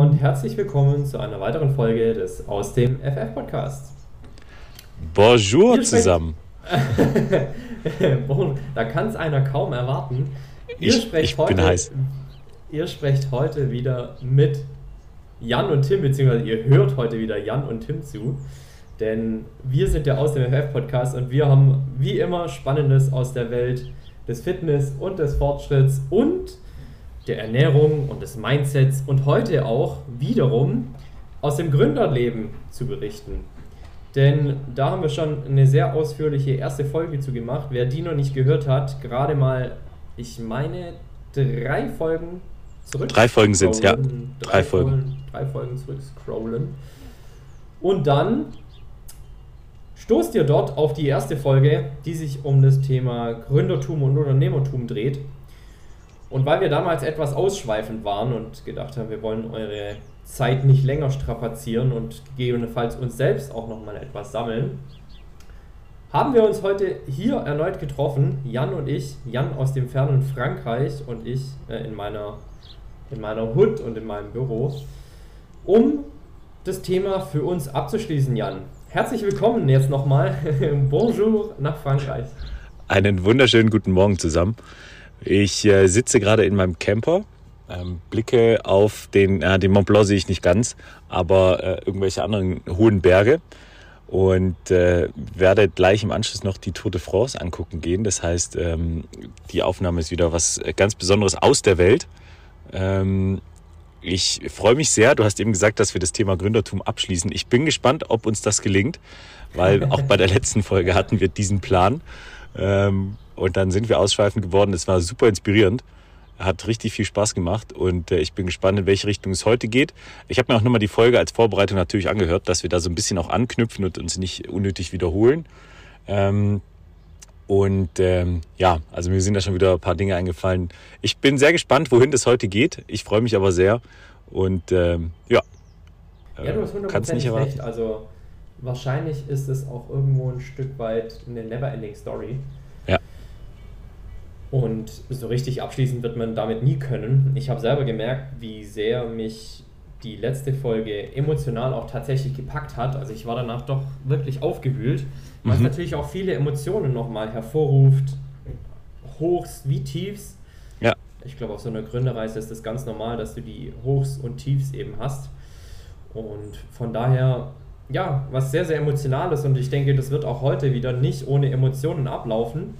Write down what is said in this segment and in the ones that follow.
Und herzlich willkommen zu einer weiteren Folge des Aus dem FF Podcasts. Bonjour Ihr zusammen. da kann es einer kaum erwarten. Ihr ich, ich heute, bin heiß. Ihr sprecht heute wieder mit Jan und Tim, beziehungsweise ihr hört heute wieder Jan und Tim zu. Denn wir sind der Aus dem FF Podcast und wir haben wie immer Spannendes aus der Welt des Fitness und des Fortschritts und der Ernährung und des Mindsets und heute auch wiederum aus dem Gründerleben zu berichten. Denn da haben wir schon eine sehr ausführliche erste Folge zu gemacht. Wer die noch nicht gehört hat, gerade mal, ich meine, drei Folgen zurück. Drei Folgen sind es, ja. Drei, drei Folgen. Folgen. Drei Folgen zurück scrollen. Und dann stoßt ihr dort auf die erste Folge, die sich um das Thema Gründertum und Unternehmertum dreht. Und weil wir damals etwas ausschweifend waren und gedacht haben, wir wollen eure Zeit nicht länger strapazieren und gegebenenfalls uns selbst auch nochmal etwas sammeln, haben wir uns heute hier erneut getroffen, Jan und ich, Jan aus dem fernen Frankreich und ich äh, in, meiner, in meiner Hut und in meinem Büro, um das Thema für uns abzuschließen, Jan. Herzlich willkommen jetzt nochmal. Bonjour nach Frankreich. Einen wunderschönen guten Morgen zusammen. Ich äh, sitze gerade in meinem Camper, ähm, blicke auf den, äh, den Mont Blanc sehe ich nicht ganz, aber äh, irgendwelche anderen hohen Berge und äh, werde gleich im Anschluss noch die Tour de France angucken gehen. Das heißt, ähm, die Aufnahme ist wieder was ganz Besonderes aus der Welt. Ähm, ich freue mich sehr. Du hast eben gesagt, dass wir das Thema Gründertum abschließen. Ich bin gespannt, ob uns das gelingt, weil auch bei der letzten Folge hatten wir diesen Plan. Ähm, und dann sind wir ausschweifend geworden. Es war super inspirierend. Hat richtig viel Spaß gemacht und äh, ich bin gespannt, in welche Richtung es heute geht. Ich habe mir auch nochmal die Folge als Vorbereitung natürlich angehört, dass wir da so ein bisschen auch anknüpfen und uns nicht unnötig wiederholen. Ähm, und ähm, ja, also mir sind da schon wieder ein paar Dinge eingefallen. Ich bin sehr gespannt, wohin das heute geht. Ich freue mich aber sehr. Und ähm, ja, ja, du hast hundertprozentig recht. Also wahrscheinlich ist es auch irgendwo ein Stück weit eine Neverending Story. Ja. Und so richtig abschließen wird man damit nie können. Ich habe selber gemerkt, wie sehr mich die letzte Folge emotional auch tatsächlich gepackt hat. Also ich war danach doch wirklich aufgewühlt, weil mhm. natürlich auch viele Emotionen nochmal hervorruft. Hochs wie Tiefs. Ja. Ich glaube, auf so einer Gründerreise ist es ganz normal, dass du die Hochs und Tiefs eben hast. Und von daher, ja, was sehr, sehr emotionales und ich denke, das wird auch heute wieder nicht ohne Emotionen ablaufen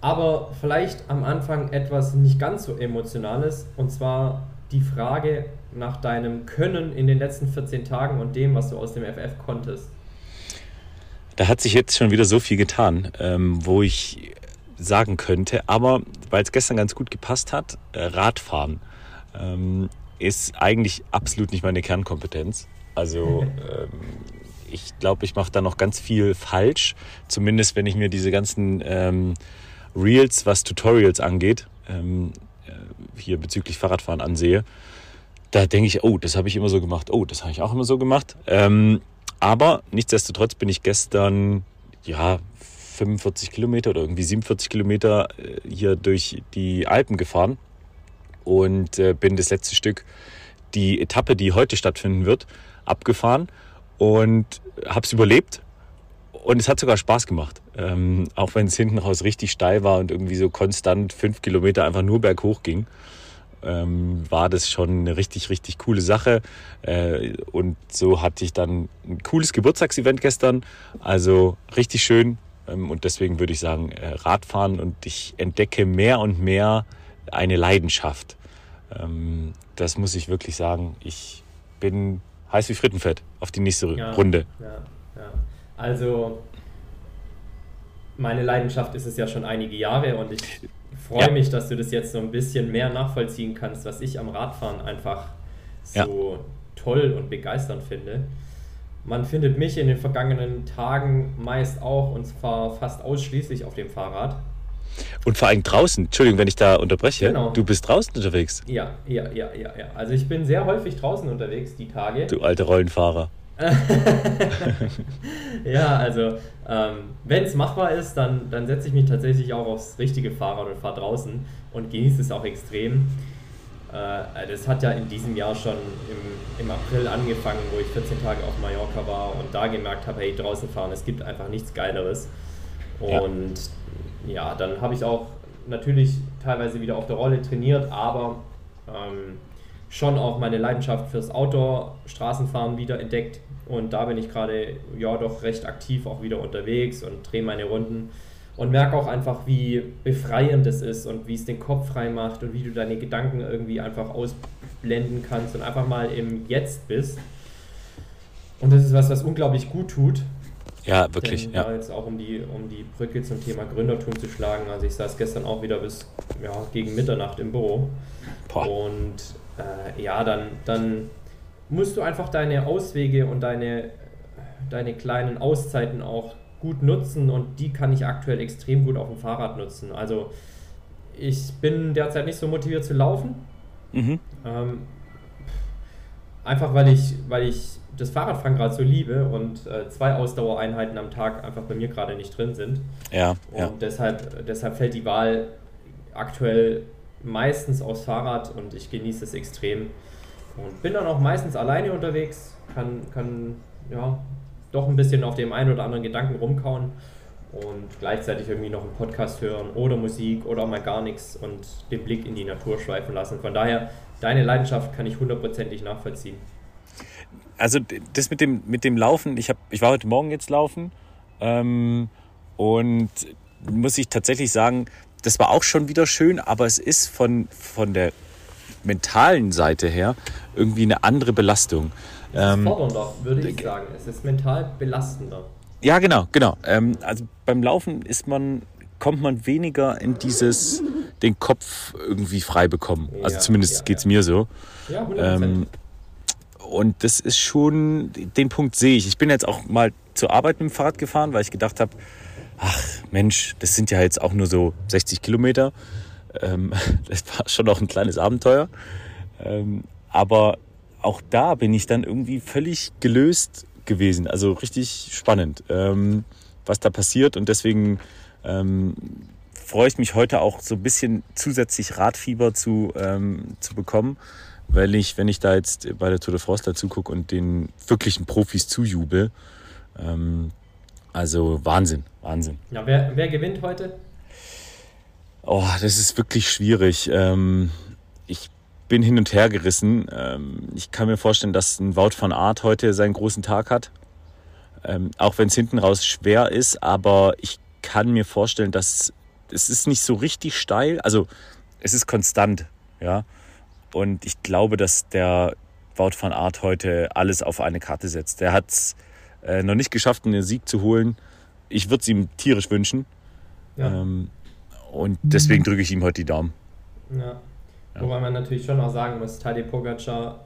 aber vielleicht am Anfang etwas nicht ganz so Emotionales und zwar die Frage nach deinem Können in den letzten 14 Tagen und dem, was du aus dem FF konntest. Da hat sich jetzt schon wieder so viel getan, ähm, wo ich sagen könnte, aber weil es gestern ganz gut gepasst hat, äh, Radfahren ähm, ist eigentlich absolut nicht meine Kernkompetenz. Also ähm, ich glaube, ich mache da noch ganz viel falsch, zumindest wenn ich mir diese ganzen Reels, was Tutorials angeht, ähm, äh, hier bezüglich Fahrradfahren ansehe, da denke ich, oh, das habe ich immer so gemacht, oh, das habe ich auch immer so gemacht. Ähm, aber nichtsdestotrotz bin ich gestern, ja, 45 Kilometer oder irgendwie 47 Kilometer äh, hier durch die Alpen gefahren und äh, bin das letzte Stück, die Etappe, die heute stattfinden wird, abgefahren und habe es überlebt. Und es hat sogar Spaß gemacht. Ähm, auch wenn es hinten raus richtig steil war und irgendwie so konstant fünf Kilometer einfach nur berghoch ging, ähm, war das schon eine richtig, richtig coole Sache. Äh, und so hatte ich dann ein cooles Geburtstagsevent gestern. Also richtig schön. Ähm, und deswegen würde ich sagen, äh, Radfahren und ich entdecke mehr und mehr eine Leidenschaft. Ähm, das muss ich wirklich sagen. Ich bin heiß wie Frittenfett auf die nächste ja, Runde. Ja, ja. Also meine Leidenschaft ist es ja schon einige Jahre und ich freue ja. mich, dass du das jetzt so ein bisschen mehr nachvollziehen kannst, was ich am Radfahren einfach so toll und begeisternd finde. Man findet mich in den vergangenen Tagen meist auch und zwar fast ausschließlich auf dem Fahrrad. Und vor allem draußen, Entschuldigung, wenn ich da unterbreche, genau. du bist draußen unterwegs. Ja, ja, ja, ja, ja. Also ich bin sehr häufig draußen unterwegs, die Tage. Du alte Rollenfahrer. ja, also ähm, wenn es machbar ist, dann, dann setze ich mich tatsächlich auch aufs richtige Fahrrad und fahre draußen und genieße es auch extrem. Äh, das hat ja in diesem Jahr schon im, im April angefangen, wo ich 14 Tage auf Mallorca war und da gemerkt habe, hey, draußen fahren, es gibt einfach nichts Geileres. Und ja, ja dann habe ich auch natürlich teilweise wieder auf der Rolle trainiert, aber ähm, schon auch meine Leidenschaft fürs Outdoor-Straßenfahren wieder entdeckt. Und da bin ich gerade ja doch recht aktiv auch wieder unterwegs und drehe meine Runden und merke auch einfach, wie befreiend es ist und wie es den Kopf frei macht und wie du deine Gedanken irgendwie einfach ausblenden kannst und einfach mal im Jetzt bist. Und das ist was, was unglaublich gut tut. Ja, wirklich. Denn, ja. jetzt auch um die, um die Brücke zum Thema Gründertum zu schlagen. Also ich saß gestern auch wieder bis ja, gegen Mitternacht im Büro. Boah. Und äh, ja, dann, dann musst du einfach deine Auswege und deine, deine kleinen Auszeiten auch gut nutzen und die kann ich aktuell extrem gut auf dem Fahrrad nutzen. Also ich bin derzeit nicht so motiviert zu laufen. Mhm. Ähm, einfach weil ich, weil ich das Fahrradfahren gerade so liebe und äh, zwei Ausdauereinheiten am Tag einfach bei mir gerade nicht drin sind. Ja. Und ja. Deshalb, deshalb fällt die Wahl aktuell meistens aufs Fahrrad und ich genieße es extrem. Und bin dann auch meistens alleine unterwegs, kann, kann ja, doch ein bisschen auf dem einen oder anderen Gedanken rumkauen und gleichzeitig irgendwie noch einen Podcast hören oder Musik oder mal gar nichts und den Blick in die Natur schweifen lassen. Von daher, deine Leidenschaft kann ich hundertprozentig nachvollziehen. Also das mit dem, mit dem Laufen, ich, hab, ich war heute Morgen jetzt laufen ähm, und muss ich tatsächlich sagen, das war auch schon wieder schön, aber es ist von, von der mentalen Seite her irgendwie eine andere Belastung. Es ist ähm, fordernder, würde ich sagen. Es ist mental belastender. Ja, genau, genau. Ähm, also beim Laufen ist man, kommt man weniger in dieses, den Kopf irgendwie frei bekommen. Also ja, zumindest ja, geht es ja. mir so. Ja, 100%. Ähm, und das ist schon, den Punkt sehe ich. Ich bin jetzt auch mal zur Arbeit mit dem Fahrrad gefahren, weil ich gedacht habe, ach Mensch, das sind ja jetzt auch nur so 60 Kilometer. Ähm, das war schon noch ein kleines Abenteuer. Ähm, aber auch da bin ich dann irgendwie völlig gelöst gewesen. Also richtig spannend, ähm, was da passiert. Und deswegen ähm, freue ich mich heute auch so ein bisschen zusätzlich Radfieber zu, ähm, zu bekommen, weil ich, wenn ich da jetzt bei der Tour de France dazu gucke und den wirklichen Profis zujubel, ähm, also Wahnsinn, Wahnsinn. Ja, wer, wer gewinnt heute? Oh, das ist wirklich schwierig. Ähm, ich bin hin und her gerissen. Ähm, ich kann mir vorstellen, dass ein Wout van Art heute seinen großen Tag hat. Ähm, auch wenn es hinten raus schwer ist, aber ich kann mir vorstellen, dass es ist nicht so richtig steil. Also es ist konstant, ja. Und ich glaube, dass der Wout van Art heute alles auf eine Karte setzt. Der hat es äh, noch nicht geschafft, einen Sieg zu holen. Ich würde es ihm tierisch wünschen. Ja. Ähm, und deswegen drücke ich ihm heute die Daumen. Ja. ja. Wobei man natürlich schon auch sagen muss, Tadej Pogacar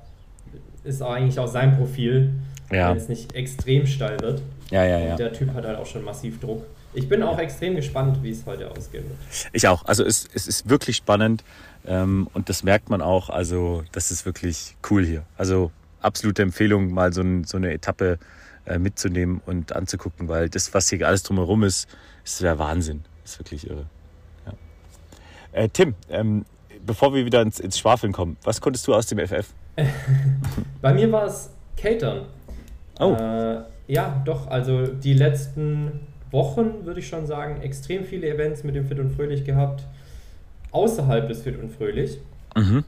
ist auch eigentlich auch sein Profil, ja. wenn es nicht extrem steil wird. Ja, ja, ja. Und der Typ hat halt auch schon massiv Druck. Ich bin auch ja. extrem gespannt, wie es heute ausgehen wird. Ich auch. Also es, es ist wirklich spannend ähm, und das merkt man auch. Also das ist wirklich cool hier. Also absolute Empfehlung, mal so, ein, so eine Etappe äh, mitzunehmen und anzugucken, weil das, was hier alles drumherum ist, ist der Wahnsinn. Ist wirklich irre. Äh, Tim, ähm, bevor wir wieder ins, ins Schwafeln kommen, was konntest du aus dem FF? Bei mir war es Catern. Oh. Äh, ja, doch, also die letzten Wochen, würde ich schon sagen, extrem viele Events mit dem Fit und Fröhlich gehabt, außerhalb des Fit und Fröhlich. Mhm.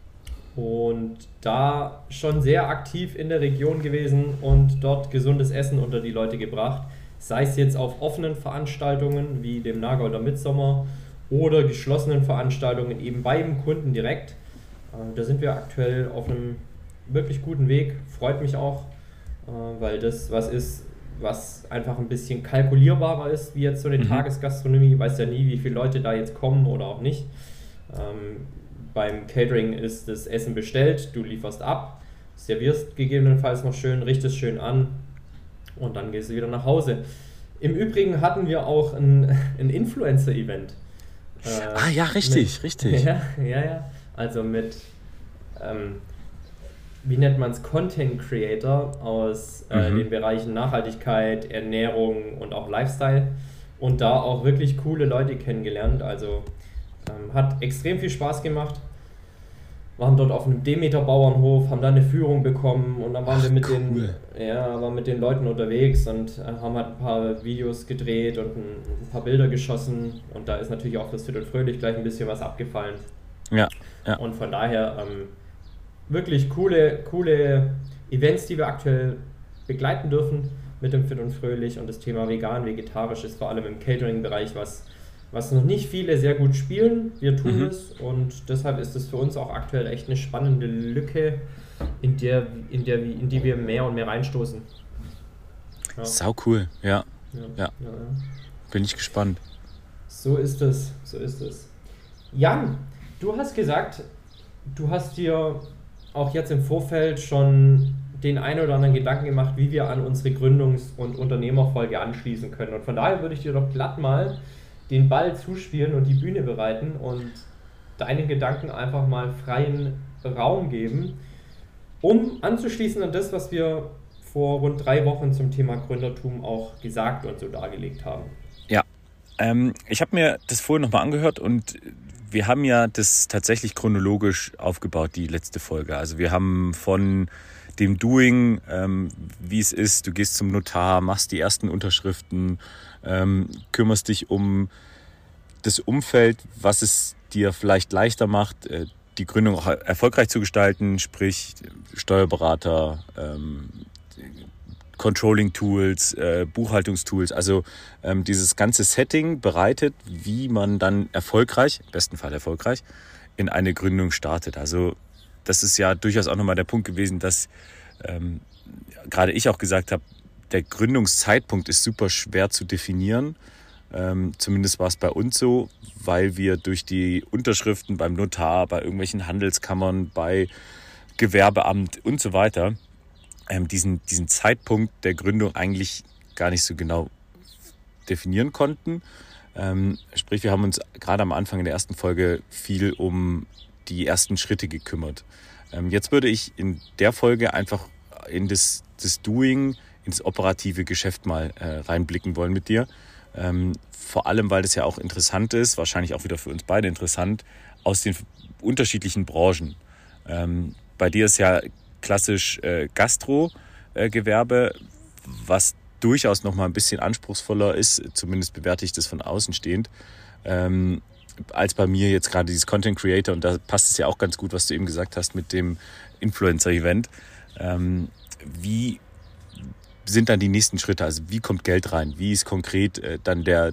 Und da schon sehr aktiv in der Region gewesen und dort gesundes Essen unter die Leute gebracht. Sei es jetzt auf offenen Veranstaltungen wie dem Nagolder Mitsommer oder geschlossenen Veranstaltungen eben beim Kunden direkt. Äh, da sind wir aktuell auf einem wirklich guten Weg. Freut mich auch, äh, weil das was ist, was einfach ein bisschen kalkulierbarer ist, wie jetzt so eine mhm. Tagesgastronomie. Ich weiß ja nie, wie viele Leute da jetzt kommen oder auch nicht. Ähm, beim Catering ist das Essen bestellt, du lieferst ab, servierst gegebenenfalls noch schön, richtest schön an und dann gehst du wieder nach Hause. Im Übrigen hatten wir auch ein, ein Influencer-Event. Äh, ah ja, richtig, mit, richtig. Ja, ja, ja. Also mit ähm, wie nennt man es, Content Creator aus äh, mhm. den Bereichen Nachhaltigkeit, Ernährung und auch Lifestyle und da auch wirklich coole Leute kennengelernt. Also ähm, hat extrem viel Spaß gemacht. Waren dort auf einem Demeter-Bauernhof, haben da eine Führung bekommen und dann waren Ach, wir mit cool. den, ja, waren mit den Leuten unterwegs und äh, haben halt ein paar Videos gedreht und ein, ein, paar Bilder geschossen und da ist natürlich auch das Fit und Fröhlich gleich ein bisschen was abgefallen. Ja. ja. Und von daher ähm, wirklich coole, coole Events, die wir aktuell begleiten dürfen mit dem Fit und Fröhlich und das Thema vegan, vegetarisch ist vor allem im Catering-Bereich was, was noch nicht viele sehr gut spielen. Wir tun mhm. es und deshalb ist es für uns auch aktuell echt eine spannende Lücke, in der, in der in die wir mehr und mehr reinstoßen. Ja. Sau cool, ja. Ja. ja. ja. Bin ich gespannt. So ist es, so ist es. Jan, du hast gesagt, du hast dir auch jetzt im Vorfeld schon den einen oder anderen Gedanken gemacht, wie wir an unsere Gründungs- und Unternehmerfolge anschließen können. Und von daher würde ich dir doch glatt mal den Ball zuspielen und die Bühne bereiten und deinen Gedanken einfach mal freien Raum geben, um anzuschließen an das, was wir vor rund drei Wochen zum Thema Gründertum auch gesagt und so dargelegt haben. Ja, ähm, ich habe mir das vorhin nochmal angehört und wir haben ja das tatsächlich chronologisch aufgebaut, die letzte Folge. Also wir haben von dem Doing, ähm, wie es ist, du gehst zum Notar, machst die ersten Unterschriften, ähm, kümmerst dich um das Umfeld, was es dir vielleicht leichter macht, äh, die Gründung auch erfolgreich zu gestalten, sprich Steuerberater, ähm, Controlling-Tools, äh, Buchhaltungstools, also ähm, dieses ganze Setting bereitet, wie man dann erfolgreich, im besten Fall erfolgreich, in eine Gründung startet. Also das ist ja durchaus auch nochmal der Punkt gewesen, dass ähm, gerade ich auch gesagt habe, der Gründungszeitpunkt ist super schwer zu definieren. Ähm, zumindest war es bei uns so, weil wir durch die Unterschriften beim Notar, bei irgendwelchen Handelskammern, bei Gewerbeamt und so weiter ähm, diesen, diesen Zeitpunkt der Gründung eigentlich gar nicht so genau definieren konnten. Ähm, sprich, wir haben uns gerade am Anfang in der ersten Folge viel um die ersten Schritte gekümmert. Ähm, jetzt würde ich in der Folge einfach in das, das Doing, ins operative Geschäft mal äh, reinblicken wollen mit dir. Ähm, vor allem, weil das ja auch interessant ist, wahrscheinlich auch wieder für uns beide interessant, aus den unterschiedlichen Branchen. Ähm, bei dir ist ja klassisch äh, Gastro-Gewerbe, was durchaus noch mal ein bisschen anspruchsvoller ist, zumindest bewerte ich das von außen stehend, ähm, als bei mir jetzt gerade dieses Content Creator. Und da passt es ja auch ganz gut, was du eben gesagt hast mit dem Influencer-Event. Ähm, wie sind dann die nächsten Schritte? Also wie kommt Geld rein? Wie ist konkret äh, dann der,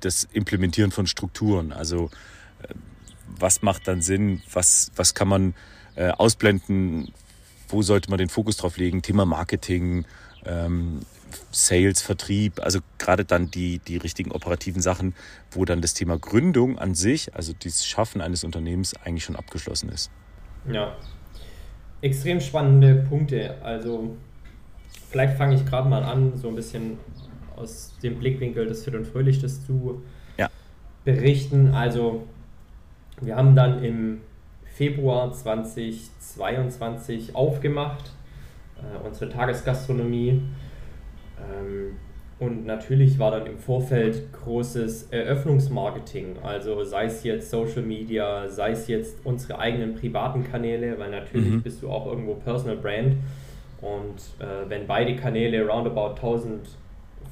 das Implementieren von Strukturen? Also äh, was macht dann Sinn? Was, was kann man äh, ausblenden wo sollte man den Fokus drauf legen? Thema Marketing, ähm, Sales, Vertrieb, also gerade dann die, die richtigen operativen Sachen, wo dann das Thema Gründung an sich, also das Schaffen eines Unternehmens eigentlich schon abgeschlossen ist. Ja, extrem spannende Punkte. Also vielleicht fange ich gerade mal an, so ein bisschen aus dem Blickwinkel des Fit und Fröhlich das zu ja. berichten. Also wir haben dann im Februar 2022 aufgemacht, äh, unsere Tagesgastronomie. Ähm, und natürlich war dann im Vorfeld großes Eröffnungsmarketing, also sei es jetzt Social Media, sei es jetzt unsere eigenen privaten Kanäle, weil natürlich mhm. bist du auch irgendwo Personal Brand. Und äh, wenn beide Kanäle roundabout 1000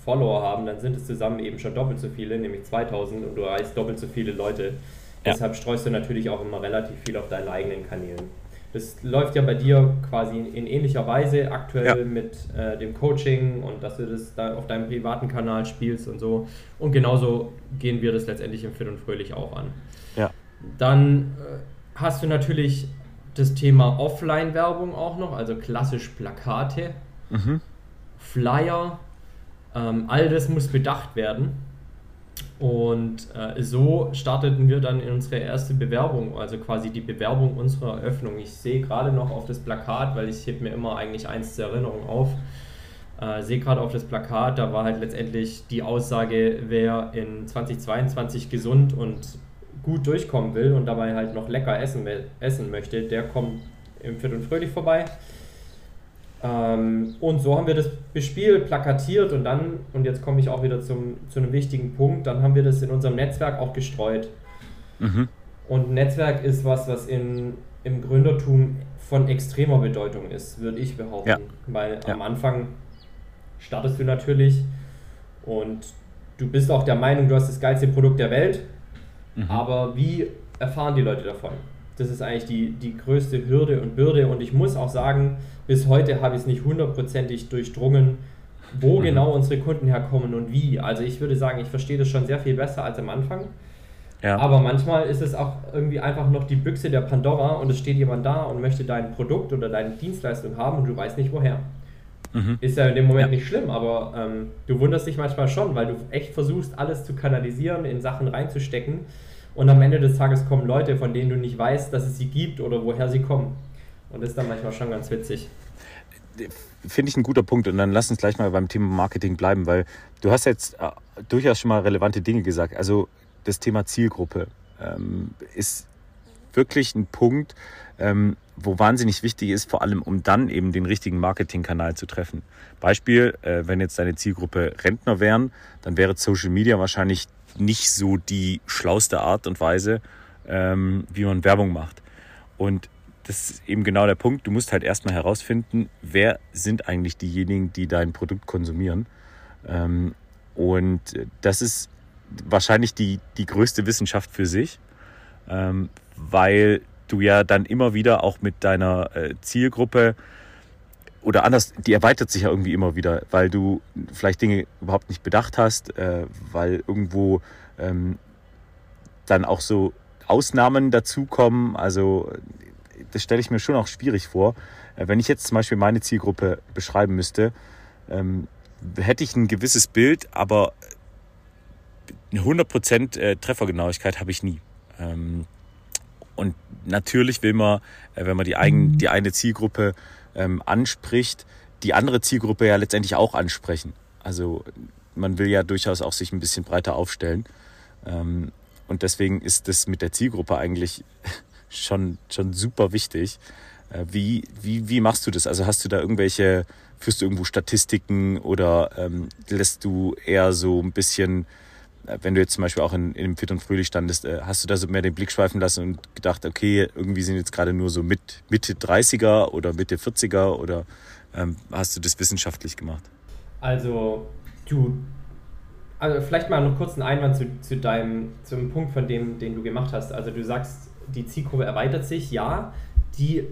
Follower haben, dann sind es zusammen eben schon doppelt so viele, nämlich 2000 und du erreichst doppelt so viele Leute. Ja. Deshalb streust du natürlich auch immer relativ viel auf deinen eigenen Kanälen. Das läuft ja bei dir quasi in, ähnlicher Weise aktuell ja. mit äh, dem Coaching und dass du das da auf deinem privaten Kanal spielst und so. Und genauso gehen wir das letztendlich im Fit und Fröhlich auch an. Ja. Dann äh, hast du natürlich das Thema Offline-Werbung auch noch, also klassisch Plakate, mhm. Flyer, ähm, all das muss bedacht werden. Und äh, so starteten wir dann in unsere erste Bewerbung, also quasi die Bewerbung unserer Eröffnung. Ich sehe gerade noch auf das Plakat, weil ich heb mir immer eigentlich eins zur Erinnerung auf, äh, sehe gerade auf das Plakat, da war halt letztendlich die Aussage, wer in 2022 gesund und gut durchkommen will und dabei halt noch lecker essen, essen möchte, der kommt im Fit und Fröhlich vorbei. Ähm, und so haben wir das bespielt, plakatiert und dann, und jetzt komme ich auch wieder zum, zu einem wichtigen Punkt, dann haben wir das in unserem Netzwerk auch gestreut. Mhm. Und Netzwerk ist was, was in, im Gründertum von extremer Bedeutung ist, würde ich behaupten. Ja. Weil ja. am Anfang startest du natürlich und du bist auch der Meinung, du hast das geilste Produkt der Welt, mhm. aber wie erfahren die Leute davon? Das ist eigentlich die, die größte Hürde und Bürde. Und ich muss auch sagen, bis heute habe ich es nicht hundertprozentig durchdrungen, wo mhm. genau unsere Kunden herkommen und wie. Also ich würde sagen, ich verstehe das schon sehr viel besser als am Anfang. Ja. Aber manchmal ist es auch irgendwie einfach noch die Büchse der Pandora und es steht jemand da und möchte dein Produkt oder deine Dienstleistung haben und du weißt nicht woher. Mhm. Ist ja in dem Moment ja. nicht schlimm, aber ähm, du wunderst dich manchmal schon, weil du echt versuchst, alles zu kanalisieren, in Sachen reinzustecken und am Ende des Tages kommen Leute, von denen du nicht weißt, dass es sie gibt oder woher sie kommen. Und das ist dann manchmal schon ganz witzig. Finde ich ein guter Punkt. Und dann lass uns gleich mal beim Thema Marketing bleiben, weil du hast jetzt äh, durchaus schon mal relevante Dinge gesagt. Also das Thema Zielgruppe ähm, ist wirklich ein Punkt, ähm, wo wahnsinnig wichtig ist, vor allem um dann eben den richtigen Marketingkanal zu treffen. Beispiel, äh, wenn jetzt deine Zielgruppe Rentner wären, dann wäre Social Media wahrscheinlich nicht so die schlauste Art und Weise, ähm, wie man Werbung macht. Und das ist eben genau der Punkt. Du musst halt erstmal herausfinden, wer sind eigentlich diejenigen, die dein Produkt konsumieren. Ähm, und das ist wahrscheinlich die, die größte Wissenschaft für sich, ähm, weil du ja dann immer wieder auch mit deiner äh, Zielgruppe oder anders, die erweitert sich ja irgendwie immer wieder, weil du vielleicht Dinge überhaupt nicht bedacht hast, äh, weil irgendwo ähm, dann auch so Ausnahmen dazukommen. Also das stelle ich mir schon auch schwierig vor. Äh, wenn ich jetzt zum Beispiel meine Zielgruppe beschreiben müsste, ähm, hätte ich ein gewisses Bild, aber eine 100% äh, Treffergenauigkeit habe ich nie. Und natürlich will man, äh, wenn man die, eigen, die eine Zielgruppe ähm, anspricht, die andere Zielgruppe ja letztendlich auch ansprechen. Also man will ja durchaus auch sich ein bisschen breiter aufstellen. Ähm, und deswegen ist das mit der Zielgruppe eigentlich schon, schon super wichtig. Äh, wie, wie, wie machst du das? Also hast du da irgendwelche, führst du irgendwo Statistiken oder ähm, lässt du eher so ein bisschen wenn du jetzt zum Beispiel auch in, in Fit und Fröhlich standest, äh, hast du da so mehr den Blick schweifen lassen und gedacht, okay, irgendwie sind jetzt gerade nur so mit, Mitte 30er oder Mitte 40er oder ähm, hast du das wissenschaftlich gemacht? Also, du, also vielleicht mal noch kurz einen Einwand zu, zu deinem, zum Punkt von dem, den du gemacht hast. Also du sagst, die Zielgruppe erweitert sich, ja, die,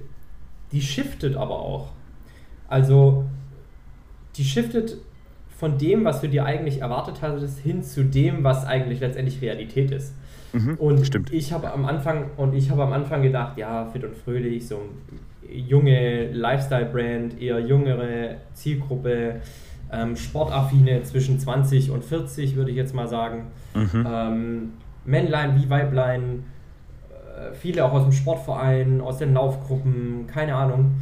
die shiftet aber auch. Also die shiftet von dem, was du dir eigentlich erwartet hattest, hin zu dem, was eigentlich letztendlich Realität ist. Mhm, und stimmt. ich habe am Anfang und ich habe am Anfang gedacht, ja, fit und fröhlich, so junge Lifestyle-Brand, eher jüngere Zielgruppe, ähm, Sportaffine zwischen 20 und 40, würde ich jetzt mal sagen. Mhm. Ähm, Männlein wie Weiblein, äh, viele auch aus dem Sportverein, aus den Laufgruppen, keine Ahnung.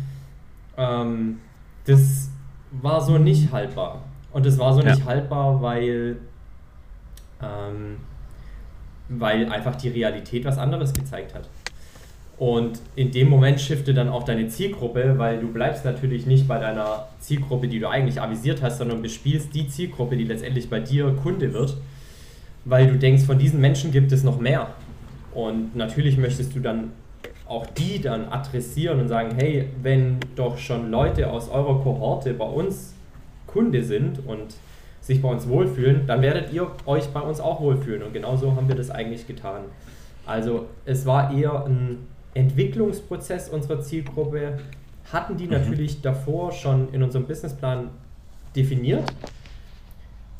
Ähm, das war so nicht haltbar. Und das war so nicht haltbar, weil, ähm, weil einfach die Realität was anderes gezeigt hat. Und in dem Moment shifte dann auch deine Zielgruppe, weil du bleibst natürlich nicht bei deiner Zielgruppe, die du eigentlich avisiert hast, sondern bespielst die Zielgruppe, die letztendlich bei dir Kunde wird, weil du denkst, von diesen Menschen gibt es noch mehr. Und natürlich möchtest du dann auch die dann adressieren und sagen, hey, wenn doch schon Leute aus eurer Kohorte bei uns Kunde sind und sich bei uns wohlfühlen, dann werdet ihr euch bei uns auch wohlfühlen. Und genauso haben wir das eigentlich getan. Also es war eher ein Entwicklungsprozess unserer Zielgruppe, hatten die mhm. natürlich davor schon in unserem Businessplan definiert.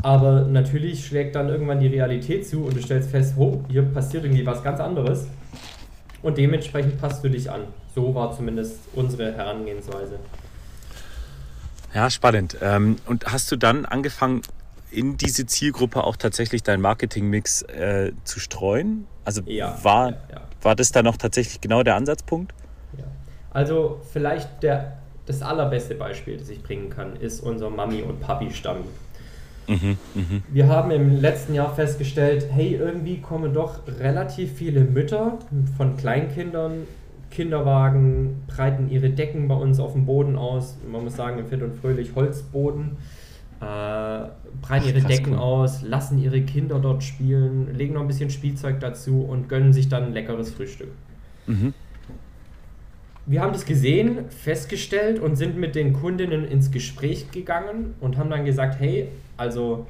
Aber natürlich schlägt dann irgendwann die Realität zu und du stellst fest, oh, hier passiert irgendwie was ganz anderes. Und dementsprechend passt du dich an. So war zumindest unsere Herangehensweise. Ja, spannend. Ähm, und hast du dann angefangen, in diese Zielgruppe auch tatsächlich deinen Marketingmix äh, zu streuen? Also ja, war, ja, ja. war das dann noch tatsächlich genau der Ansatzpunkt? Ja. Also vielleicht der, das allerbeste Beispiel, das ich bringen kann, ist unser Mami- und Papi-Stamm. Mhm, mh. Wir haben im letzten Jahr festgestellt, hey, irgendwie kommen doch relativ viele Mütter von Kleinkindern, Kinderwagen, breiten ihre Decken bei uns auf dem Boden aus. Man muss sagen, im Fit und Fröhlich Holzboden äh, breiten ihre Decken cool. aus, lassen ihre Kinder dort spielen, legen noch ein bisschen Spielzeug dazu und gönnen sich dann ein leckeres Frühstück. Mhm. Wir haben das gesehen, festgestellt und sind mit den Kundinnen ins Gespräch gegangen und haben dann gesagt, hey, also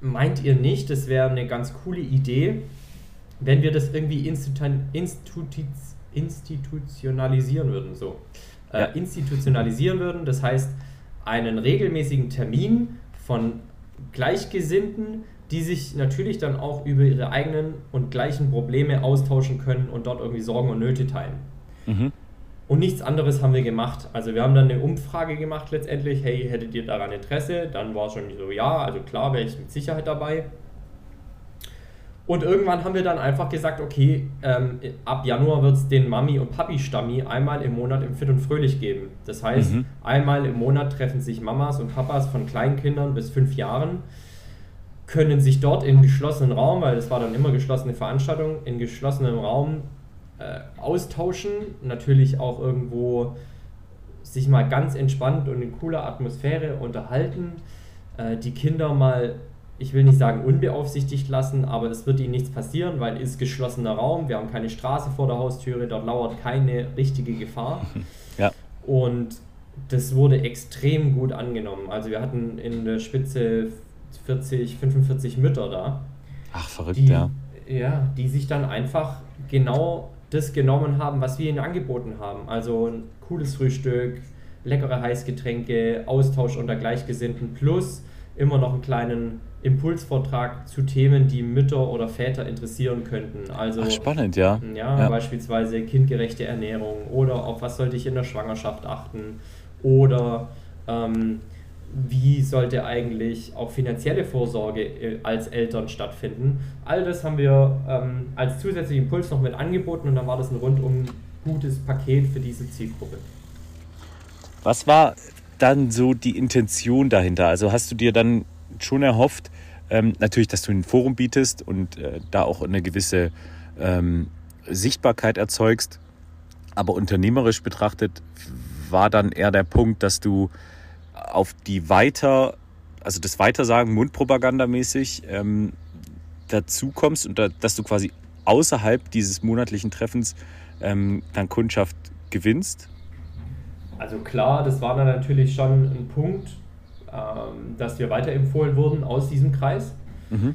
meint ihr nicht, das wäre eine ganz coole Idee, wenn wir das irgendwie institu institu institutionalisieren würden, so. Äh, ja. Äh, institutionalisieren würden, das heißt, einen regelmäßigen Termin von Gleichgesinnten, die sich natürlich dann auch über ihre eigenen und gleichen Probleme austauschen können und dort irgendwie Sorgen und Nöte teilen. Mhm. Und nichts anderes haben wir gemacht. Also wir haben dann eine Umfrage gemacht letztendlich, hey, hättet ihr daran Interesse? Dann war es schon so, ja, also klar wäre ich mit Sicherheit dabei. Und irgendwann haben wir dann einfach gesagt, okay, ähm, ab Januar wird es den Mami- und Papi-Stammi einmal im Monat im Fit und Fröhlich geben. Das heißt, mhm. einmal im Monat treffen sich Mamas und Papas von Kleinkindern bis fünf Jahren, können sich dort in geschlossenen Raum, weil es war dann immer geschlossene Veranstaltung, in geschlossenem Raum äh, austauschen. Natürlich auch irgendwo sich mal ganz entspannt und in cooler Atmosphäre unterhalten. Äh, die Kinder mal ich will nicht sagen unbeaufsichtigt lassen, aber es wird ihnen nichts passieren, weil es ist geschlossener Raum, wir haben keine Straße vor der Haustüre, dort lauert keine richtige Gefahr. Ja. Und das wurde extrem gut angenommen. Also wir hatten in der Spitze 40, 45 Mütter da. Ach, verrückt, die, ja. Ja, die sich dann einfach genau das genommen haben, was wir ihnen angeboten haben. Also ein cooles Frühstück, leckere Heißgetränke, Austausch unter Gleichgesinnten plus immer noch einen kleinen Impulsvortrag zu Themen, die Mütter oder Väter interessieren könnten. Also Ach, spannend, ja. ja. ja. beispielsweise kindgerechte Ernährung oder auf was sollte ich in der Schwangerschaft achten oder ähm, wie sollte eigentlich auch finanzielle Vorsorge äh, als Eltern stattfinden. All das haben wir ähm, als zusätzlichen Impuls noch mit angeboten und dann war das ein rundum gutes Paket für diese Zielgruppe. Was war dann so die Intention dahinter? Also hast du dir dann schon erhofft, ähm, natürlich, dass du ein Forum bietest und äh, da auch eine gewisse ähm, Sichtbarkeit erzeugst. Aber unternehmerisch betrachtet war dann eher der Punkt, dass du auf die Weiter, also das Weitersagen mundpropagandamäßig ähm, dazu kommst und da, dass du quasi außerhalb dieses monatlichen Treffens ähm, dann Kundschaft gewinnst? Also klar, das war dann natürlich schon ein Punkt, dass wir weiterempfohlen wurden aus diesem Kreis. Mhm.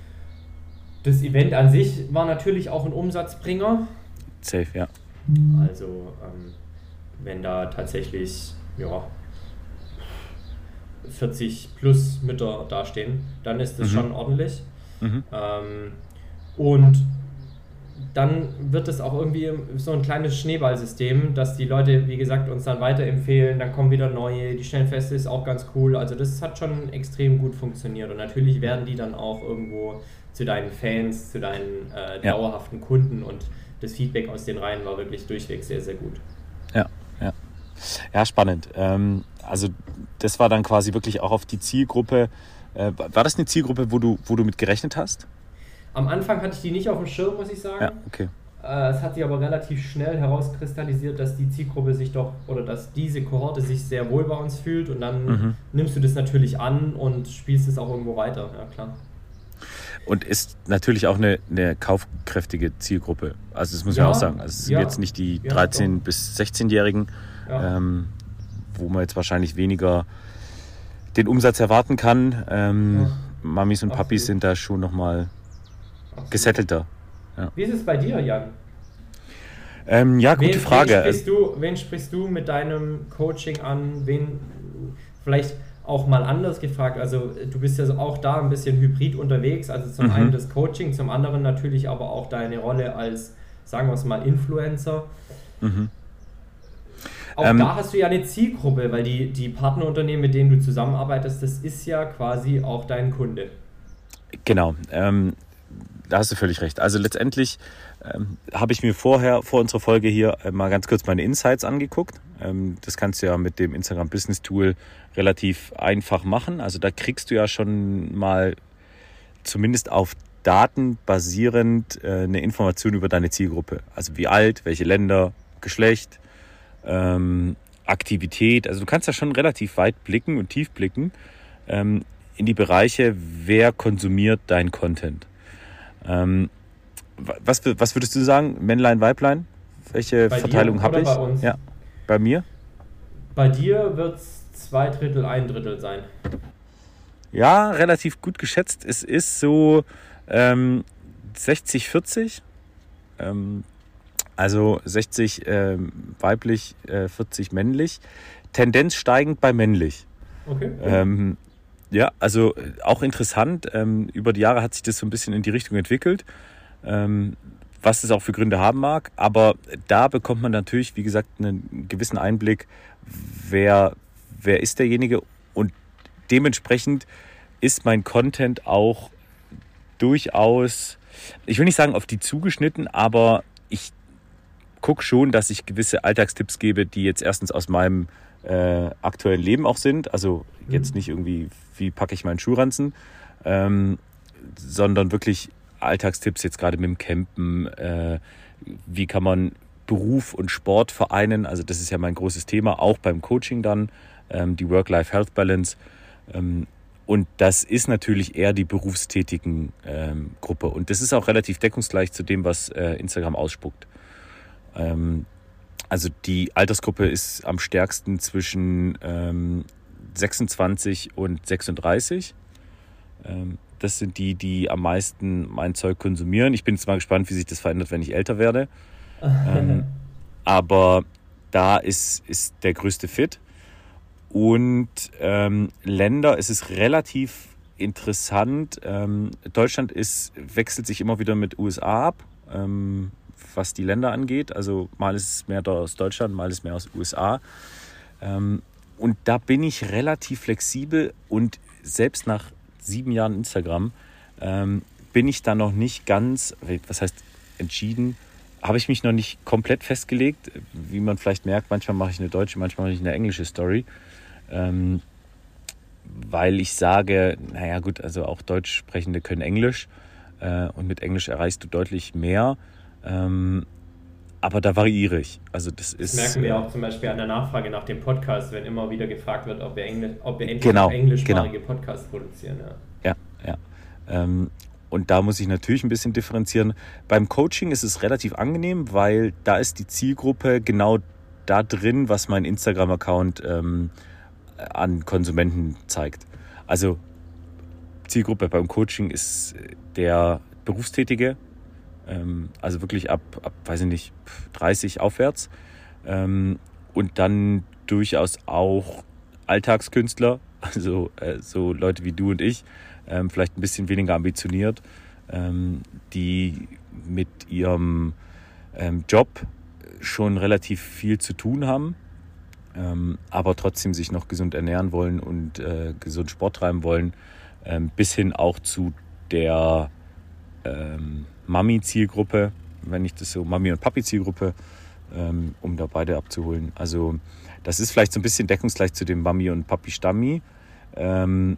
Das Event an sich war natürlich auch ein Umsatzbringer. Safe, ja. Also, ähm, wenn da tatsächlich ja, 40 plus Mütter dastehen, dann ist das mhm. schon ordentlich. Mhm. Ähm, und dann wird es auch irgendwie so ein kleines Schneeballsystem, dass die Leute, wie gesagt, uns dann weiterempfehlen, dann kommen wieder neue, die stellen fest, ist auch ganz cool. Also das hat schon extrem gut funktioniert und natürlich werden die dann auch irgendwo zu deinen Fans, zu deinen äh, dauerhaften ja. Kunden und das Feedback aus den Reihen war wirklich durchweg sehr, sehr gut. Ja, ja. Ja, spannend. Ähm, also das war dann quasi wirklich auch auf die Zielgruppe. Äh, war das eine Zielgruppe, wo du, wo du mit gerechnet hast? Am Anfang hatte ich die nicht auf dem Schirm, muss ich sagen. Ja, okay. Äh, es hat sich aber relativ schnell herauskristallisiert, dass die Zielgruppe sich doch oder dass diese Kohorte sich sehr wohl bei uns fühlt und dann mhm. nimmst du das natürlich an und spielst es auch irgendwo weiter, ja klar. und ist natürlich auch eine, eine kaufkräftige Zielgruppe. Also das muss ja, man auch sagen. Also es sind ja. jetzt nicht die Ja, 13- bis 16-Jährigen, Ja. ähm, wo man jetzt wahrscheinlich weniger den Umsatz erwarten kann. Ähm. Mamis und Papis sind da schon nochmal Gesettelter. Wie ist es bei dir, Jan? Ähm, ja, gute wen, Frage. Wen sprichst, du, wen sprichst du mit deinem Coaching an? Wen vielleicht auch mal anders gefragt? Also du bist ja auch da ein bisschen hybrid unterwegs. Also zum Mhm. einen das Coaching, zum anderen natürlich aber auch deine Rolle als, sagen wir es mal, Influencer. Mhm. Auch Ähm, da hast du ja eine Zielgruppe, weil die, die Partnerunternehmen, mit denen du zusammenarbeitest, das ist ja quasi auch dein Kunde. Genau, ähm, da hast du völlig recht. Also letztendlich ähm, habe ich mir vorher, vor unserer Folge hier, äh, mal ganz kurz meine Insights angeguckt. Ähm, das kannst du ja mit dem Instagram Business Tool relativ einfach machen. Also da kriegst du ja schon mal zumindest auf Daten basierend äh, eine Information über deine Zielgruppe. Also wie alt, welche Länder, Geschlecht, ähm, Aktivität. Also du kannst ja schon relativ weit blicken und tief blicken ähm, in die Bereiche, wer konsumiert dein Content. Ähm, wa- was, was würdest du sagen? Männlein, Weiblein? Welche Bei Verteilung habe ich? bei uns? Ja, bei mir? Bei dir wird es zwei Drittel, ein Drittel sein. Ja, relativ gut geschätzt. Es ist so ähm, 60, 40. Ähm, also 60 ähm, weiblich, äh, 40 männlich. Tendenz steigend bei männlich. Okay. Ja, also äh, auch interessant. Ähm, über die Jahre hat sich das so ein bisschen in die Richtung entwickelt, ähm, was es auch für Gründe haben mag. Aber da bekommt man natürlich, wie gesagt, einen gewissen Einblick, wer, wer ist derjenige und dementsprechend ist mein Content auch durchaus, ich will nicht sagen auf die zugeschnitten, aber ich gucke schon, dass ich gewisse Alltagstipps gebe, die jetzt erstens aus meinem äh, aktuellen Leben auch sind. Also jetzt Mhm. nicht irgendwie, wie packe ich meinen Schuhranzen, ähm, sondern wirklich Alltagstipps jetzt gerade mit dem Campen. Äh, wie kann man Beruf und Sport vereinen? Also das ist ja mein großes Thema, auch beim Coaching dann, ähm, die Work-Life-Health-Balance. Ähm, und das ist natürlich eher die berufstätigen ähm, Gruppe. Und das ist auch relativ deckungsgleich zu dem, was äh, Instagram ausspuckt. Ähm, also die Altersgruppe ist am stärksten zwischen ähm, 26 und 36. Ähm, das sind die, die am meisten mein Zeug konsumieren. Ich bin jetzt mal gespannt, wie sich das verändert, wenn ich älter werde. Ähm, aber da ist, ist der größte Fit. Und ähm, Länder, es ist relativ interessant. Ähm, Deutschland ist, wechselt sich immer wieder mit USA ab, ähm, was die Länder angeht. Also mal ist es mehr aus Deutschland, mal ist es mehr aus USA. Ähm, und da bin ich relativ flexibel und selbst nach sieben Jahren Instagram ähm, bin ich da noch nicht ganz, was heißt entschieden, habe ich mich noch nicht komplett festgelegt. Wie man vielleicht merkt, manchmal mache ich eine deutsche, manchmal mache ich eine englische Story. Ähm, weil ich sage, naja gut, also auch Deutschsprechende können Englisch äh, und mit Englisch erreichst du deutlich mehr. Ähm, aber da variiere ich. Also das ist. Das merken wir auch zum Beispiel an der Nachfrage nach dem Podcast, wenn immer wieder gefragt wird, ob wir, Engl ob wir endlich Genau, englischsprachige Podcasts produzieren. Ja. Ja, ja. Ähm, und da muss ich natürlich ein bisschen differenzieren. Beim Coaching ist es relativ angenehm, weil da ist die Zielgruppe genau da drin, was mein Instagram-Account ähm, an Konsumenten zeigt. Also Zielgruppe beim Coaching ist der Berufstätige, also wirklich ab, ab, weiß ich nicht, 30 aufwärts. Ähm, und dann durchaus auch Alltagskünstler, also äh, so Leute wie du und ich, ähm, vielleicht ein bisschen weniger ambitioniert, ähm, die mit ihrem ähm, Job schon relativ viel zu tun haben, ähm, aber trotzdem sich noch gesund ernähren wollen und äh, gesund Sport treiben wollen, ähm, bis hin auch zu der ähm, Mami-Zielgruppe, wenn ich das so, Mami- und Papi-Zielgruppe, ähm, um da beide abzuholen. Also das ist vielleicht so ein bisschen deckungsgleich zu dem Mami- und Papi-Stammi. Ähm,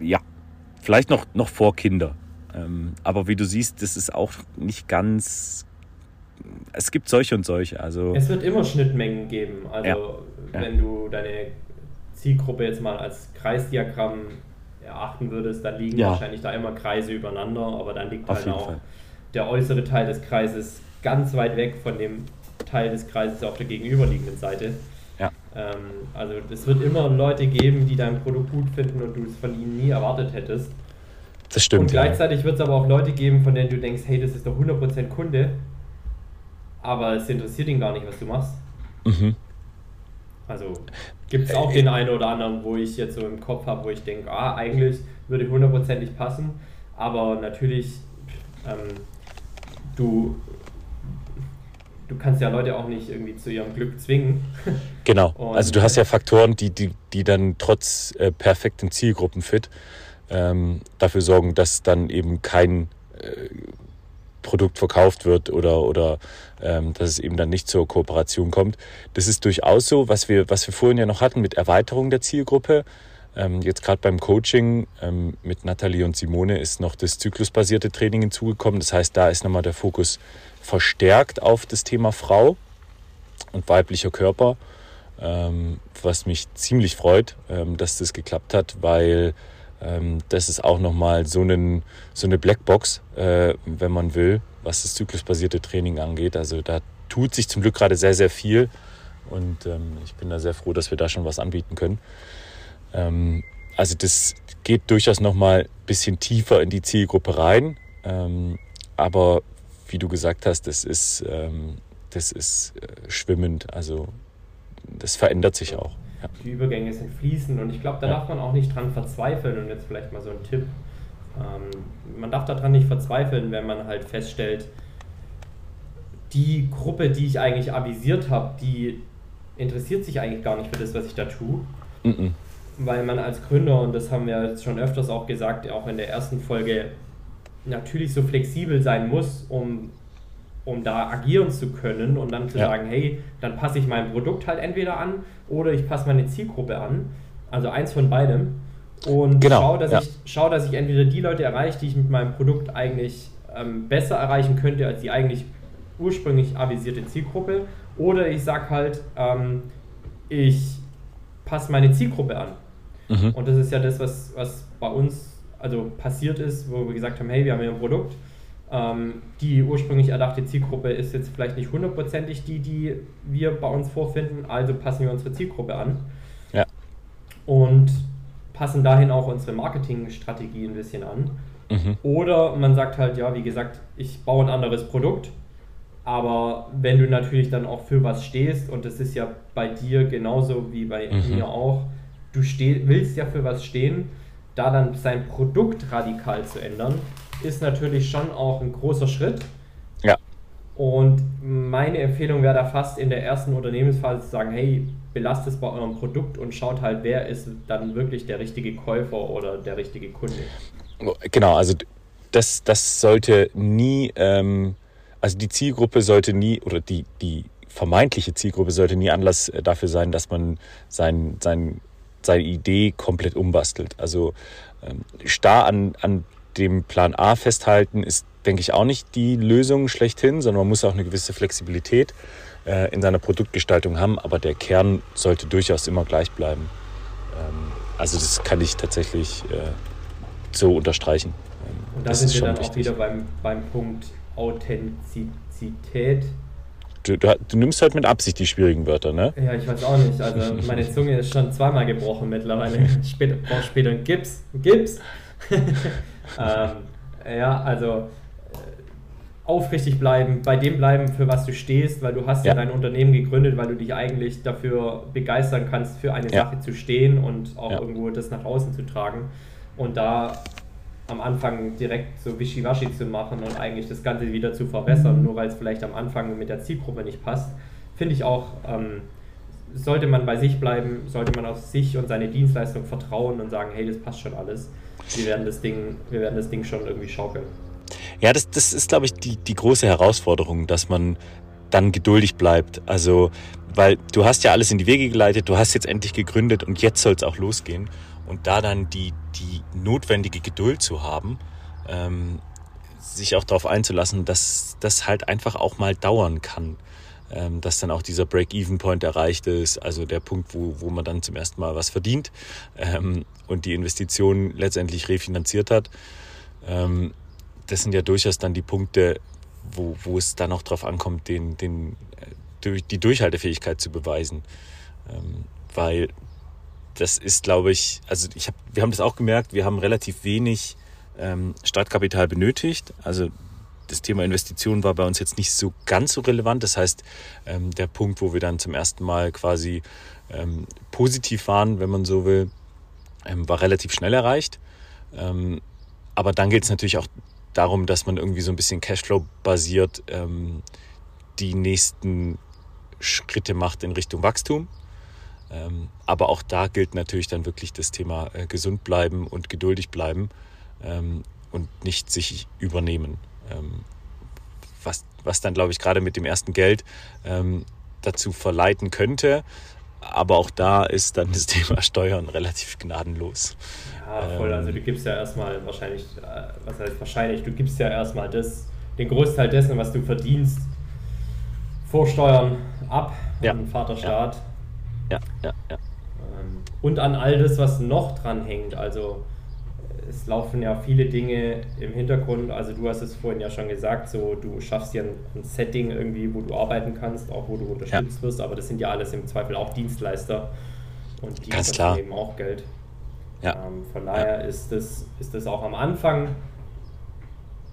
ja, vielleicht noch, noch vor Kinder. Ähm, aber wie du siehst, das ist auch nicht ganz. Es gibt solche und solche. Also Es wird immer Schnittmengen geben. Also Ja, ja. wenn du deine Zielgruppe jetzt mal als Kreisdiagramm erachten würdest, dann liegen Ja. wahrscheinlich da immer Kreise übereinander, aber dann liegt Auf halt auch Fall. der äußere Teil des Kreises ganz weit weg von dem Teil des Kreises auf der gegenüberliegenden Seite. Ja. Ähm, also es wird immer Leute geben, die dein Produkt gut finden und du es von ihnen nie erwartet hättest. Das stimmt. und ja. gleichzeitig wird es aber auch Leute geben, von denen du denkst, hey, das ist doch 100% Kunde, aber es interessiert ihn gar nicht, was du machst. Mhm. Also gibt es auch den einen oder anderen, wo ich jetzt so im Kopf habe, wo ich denke, ah, eigentlich würde hundertprozentig passen, aber natürlich, ähm, du, du kannst ja Leute auch nicht irgendwie zu ihrem Glück zwingen. Genau. Und- also du hast ja Faktoren, die, die, die dann trotz äh, perfektem Zielgruppenfit ähm, dafür sorgen, dass dann eben kein äh, Produkt verkauft wird oder, oder ähm, dass es eben dann nicht zur Kooperation kommt. Das ist durchaus so, was wir, was wir vorhin ja noch hatten mit Erweiterung der Zielgruppe. Ähm, jetzt gerade beim Coaching ähm, mit Nathalie und Simone ist noch das zyklusbasierte Training hinzugekommen. Das heißt, da ist nochmal der Fokus verstärkt auf das Thema Frau und weiblicher Körper, ähm, was mich ziemlich freut, ähm, dass das geklappt hat, weil das ist auch nochmal so, einen, so eine Blackbox, äh, wenn man will, was das zyklusbasierte Training angeht. Also da tut sich zum Glück gerade sehr, sehr viel und ähm, ich bin da sehr froh, dass wir da schon was anbieten können. Ähm, also das geht durchaus nochmal ein bisschen tiefer in die Zielgruppe rein, ähm, aber wie du gesagt hast, das ist, ähm, das ist äh, schwimmend, also das verändert sich auch. Die Übergänge sind fließend und ich glaube, da darf man auch nicht dran verzweifeln und jetzt vielleicht mal so ein Tipp. Ähm, man darf daran nicht verzweifeln, wenn man halt feststellt, die Gruppe, die ich eigentlich avisiert habe, die interessiert sich eigentlich gar nicht für das, was ich da tue. Mhm. weil man als Gründer, und das haben wir jetzt schon öfters auch gesagt, auch in der ersten Folge, natürlich so flexibel sein muss, um, um da agieren zu können und dann zu Ja. sagen, hey, dann passe ich mein Produkt halt entweder an oder ich passe meine Zielgruppe an. Also eins von beidem. Und Genau, schau, dass ja. ich, schau, dass ich entweder die Leute erreiche, die ich mit meinem Produkt eigentlich ähm, besser erreichen könnte als die eigentlich ursprünglich avisierte Zielgruppe. Oder ich sag halt, ähm, ich passe meine Zielgruppe an. Mhm. Und das ist ja das, was, was bei uns also passiert ist, wo wir gesagt haben, hey, wir haben hier ein Produkt. Ähm, die ursprünglich erdachte Zielgruppe ist jetzt vielleicht nicht hundertprozentig die, die wir bei uns vorfinden, also passen wir unsere Zielgruppe an Ja. und passen dahin auch unsere Marketingstrategie ein bisschen an. Mhm. Oder man sagt halt, ja, wie gesagt, ich baue ein anderes Produkt, aber wenn du natürlich dann auch für was stehst, und das ist ja bei dir genauso wie bei Mhm. mir auch, du steh, willst ja für was stehen, da dann sein Produkt radikal zu ändern, ist natürlich schon auch ein großer Schritt. Ja. Und meine Empfehlung wäre da fast in der ersten Unternehmensphase zu sagen, hey, belasst es bei eurem Produkt und schaut halt, wer ist dann wirklich der richtige Käufer oder der richtige Kunde. Genau, also das, das sollte nie, ähm, also die Zielgruppe sollte nie, oder die, die vermeintliche Zielgruppe sollte nie Anlass äh, dafür sein, dass man sein, sein, seine Idee komplett umbastelt. Also ähm, starr an, an dem Plan A festhalten ist, denke ich, auch nicht die Lösung schlechthin, sondern man muss auch eine gewisse Flexibilität äh, in seiner Produktgestaltung haben, aber der Kern sollte durchaus immer gleich bleiben. Ähm, also das kann ich tatsächlich äh, so unterstreichen. Ähm, Und da das sind ist wir schon dann auch wichtig. wieder beim, beim Punkt Authentizität. Du, du, du nimmst halt mit Absicht die schwierigen Wörter, ne? Ja, ich weiß auch nicht. Also meine Zunge ist schon zweimal gebrochen mittlerweile. Später, brauch später Gips. Einen Gips. ähm, ja, also äh, aufrichtig bleiben, bei dem bleiben, für was du stehst, weil du hast ja, Ja. dein Unternehmen gegründet, weil du dich eigentlich dafür begeistern kannst, für eine Ja. Sache zu stehen und auch Ja. irgendwo das nach außen zu tragen. Und da am Anfang direkt so wischiwaschi zu machen und eigentlich das Ganze wieder zu verbessern, nur weil es vielleicht am Anfang mit der Zielgruppe nicht passt, finde ich auch, ähm, sollte man bei sich bleiben, sollte man auf sich und seine Dienstleistung vertrauen und sagen, hey, das passt schon alles. Wir werden das Ding, wir werden das Ding schon irgendwie schaukeln. Ja, das, das ist, glaube ich, die, die große Herausforderung, dass man dann geduldig bleibt. Also, weil du hast ja alles in die Wege geleitet, du hast jetzt endlich gegründet und jetzt soll es auch losgehen. Und da dann die, die notwendige Geduld zu haben, ähm, sich auch darauf einzulassen, dass das halt einfach auch mal dauern kann. Ähm, dass dann auch dieser Break-Even-Point erreicht ist, also der Punkt, wo, wo man dann zum ersten Mal was verdient ähm, und die Investition letztendlich refinanziert hat. Ähm, das sind ja durchaus dann die Punkte, wo, wo es dann auch darauf ankommt, den, den, äh, die Durchhaltefähigkeit zu beweisen. Ähm, weil das ist, glaube ich, also ich hab, wir haben das auch gemerkt, wir haben relativ wenig ähm, Startkapital benötigt. Also das Thema Investitionen war bei uns jetzt nicht so ganz so relevant. Das heißt, ähm, der Punkt, wo wir dann zum ersten Mal quasi ähm, positiv waren, wenn man so will, ähm, war relativ schnell erreicht. Aber dann geht es natürlich auch darum, dass man irgendwie so ein bisschen Cashflow-basiert die nächsten Schritte macht in Richtung Wachstum. Aber auch da gilt natürlich dann wirklich das Thema äh, gesund bleiben und geduldig bleiben und nicht sich übernehmen. Ähm, was, was dann, glaube ich, gerade mit dem ersten Geld ähm, dazu verleiten könnte. Aber auch da ist dann das Thema Steuern relativ gnadenlos. Ja, voll. Also du gibst ja erstmal wahrscheinlich, äh, was heißt wahrscheinlich, du gibst ja erstmal das, den Großteil dessen, was du verdienst, vor Steuern ab ja. an den Vaterstaat. Ja, ja, ja. Ähm, und an all das, was noch dran hängt. Also es laufen ja viele Dinge im Hintergrund. Also du hast es vorhin ja schon gesagt, so du schaffst dir ein, ein Setting irgendwie, wo du arbeiten kannst, auch wo du unterstützt ja. wirst, aber das sind ja alles im Zweifel auch Dienstleister und die kosten eben auch Geld. Ja. Ähm, von daher ja. ist, das, ist das auch am Anfang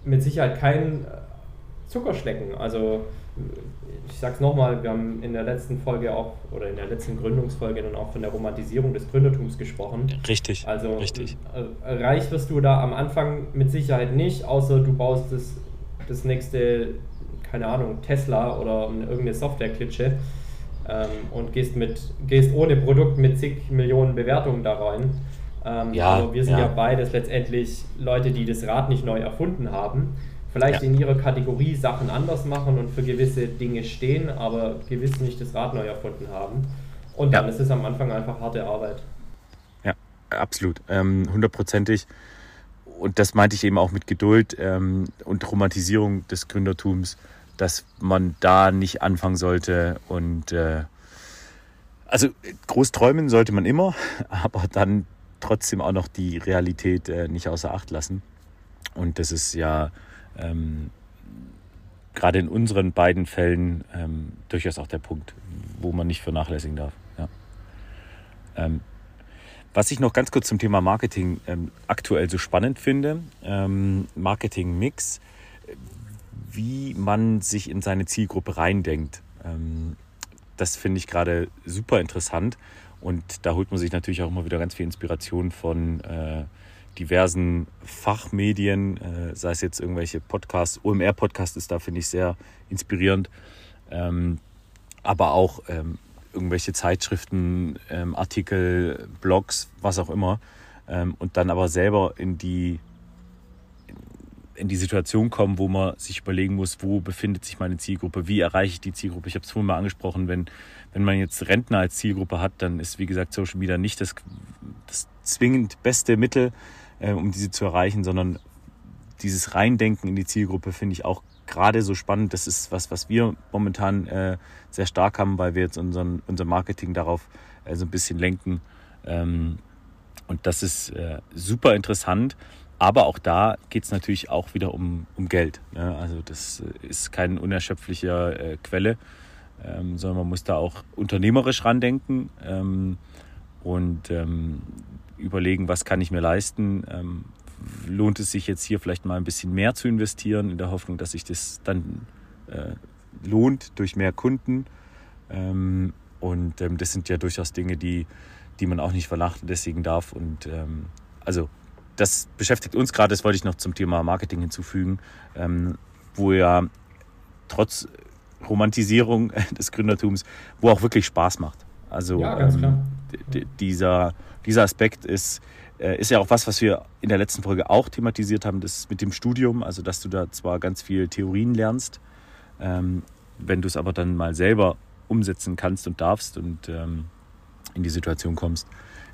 mit Sicherheit kein Zuckerschlecken. Also ich sag's nochmal, wir haben in der letzten Folge auch oder in der letzten Gründungsfolge dann auch von der Romantisierung des Gründertums gesprochen. Richtig. Also richtig. Äh, reich wirst du da am Anfang mit Sicherheit nicht, außer du baust das, das nächste, keine Ahnung, Tesla oder irgendeine Software-Klitsche ähm, und gehst mit, gehst ohne Produkt mit zig Millionen Bewertungen da rein. Ähm, ja, aber wir sind ja. ja beides letztendlich Leute, die das Rad nicht neu erfunden haben vielleicht ja. in ihrer Kategorie Sachen anders machen und für gewisse Dinge stehen, aber gewiss nicht das Rad neu erfunden haben. Und dann ja. ist es am Anfang einfach harte Arbeit. Ja, absolut. Ähm, hundertprozentig. und das meinte ich eben auch mit Geduld ähm, und Romantisierung des Gründertums, dass man da nicht anfangen sollte und äh, also groß träumen sollte man immer, aber dann trotzdem auch noch die Realität äh, nicht außer Acht lassen. Und das ist ja ähm, gerade in unseren beiden Fällen ähm, durchaus auch der Punkt, wo man nicht vernachlässigen darf. Ja. Ähm, was ich noch ganz kurz zum Thema Marketing ähm, aktuell so spannend finde, ähm, Marketing-Mix, wie man sich in seine Zielgruppe reindenkt. Ähm, das finde ich gerade super interessant und da holt man sich natürlich auch immer wieder ganz viel Inspiration von äh, diversen Fachmedien, äh, sei es jetzt irgendwelche Podcasts, OMR-Podcast ist da, finde ich, sehr inspirierend, ähm, aber auch ähm, irgendwelche Zeitschriften, ähm, Artikel, Blogs, was auch immer, ähm, und dann aber selber in die in die Situation kommen, wo man sich überlegen muss, wo befindet sich meine Zielgruppe, wie erreiche ich die Zielgruppe. Ich habe es vorhin mal angesprochen, wenn, wenn man jetzt Rentner als Zielgruppe hat, dann ist, wie gesagt, Social Media nicht das, das zwingend beste Mittel, äh, um diese zu erreichen, sondern dieses Reindenken in die Zielgruppe finde ich auch gerade so spannend. Das ist was, was wir momentan äh, sehr stark haben, weil wir jetzt unseren, unser Marketing darauf äh, so ein bisschen lenken. Ähm, und das ist äh, super interessant. Aber auch da geht es natürlich auch wieder um, um Geld. Ne? Also das ist keine unerschöpfliche äh, Quelle, ähm, sondern man muss da auch unternehmerisch randenken ähm, und ähm, überlegen, was kann ich mir leisten. Ähm, lohnt es sich jetzt hier vielleicht mal ein bisschen mehr zu investieren, in der Hoffnung, dass sich das dann äh, lohnt durch mehr Kunden. Ähm, und ähm, das sind ja durchaus Dinge, die, die man auch nicht vernachlässigen darf. Und ähm, also das beschäftigt uns gerade, das wollte ich noch zum Thema Marketing hinzufügen, ähm, wo ja trotz Romantisierung des Gründertums, wo auch wirklich Spaß macht. Also ja, ähm, dieser, dieser Aspekt ist, äh, ist ja auch was, was wir in der letzten Folge auch thematisiert haben, das mit dem Studium, also dass du da zwar ganz viel Theorien lernst, ähm, wenn du es aber dann mal selber umsetzen kannst und darfst und ähm, in die Situation kommst,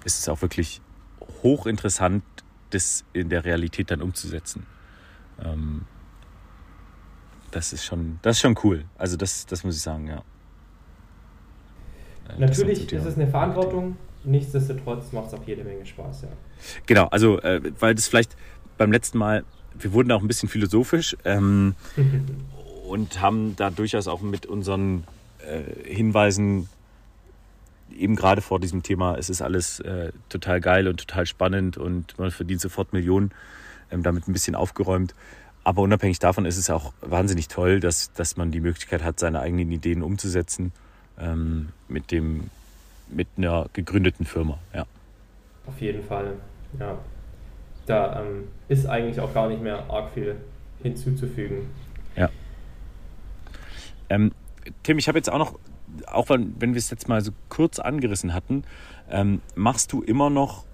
ist es auch wirklich hochinteressant, das in der Realität dann umzusetzen. Ähm, das ist schon, das ist schon cool. Also das, das muss ich sagen, ja. Äh, Natürlich ist es eine Verantwortung, nichtsdestotrotz macht es auch jede Menge Spaß, ja. Genau, also äh, weil das vielleicht beim letzten Mal, wir wurden auch ein bisschen philosophisch ähm, und haben da durchaus auch mit unseren äh, Hinweisen eben gerade vor diesem Thema, es ist alles äh, total geil und total spannend und man verdient sofort Millionen, ähm, damit ein bisschen aufgeräumt. Aber unabhängig davon ist es auch wahnsinnig toll, dass, dass man die Möglichkeit hat, seine eigenen Ideen umzusetzen ähm, mit, dem, mit einer gegründeten Firma. Ja. Auf jeden Fall, ja. Da ähm, ist eigentlich auch gar nicht mehr arg viel hinzuzufügen. Ja. Ähm, Tim, ich habe jetzt auch noch, auch wenn, wenn wir es jetzt mal so kurz angerissen hatten, ähm, machst du immer noch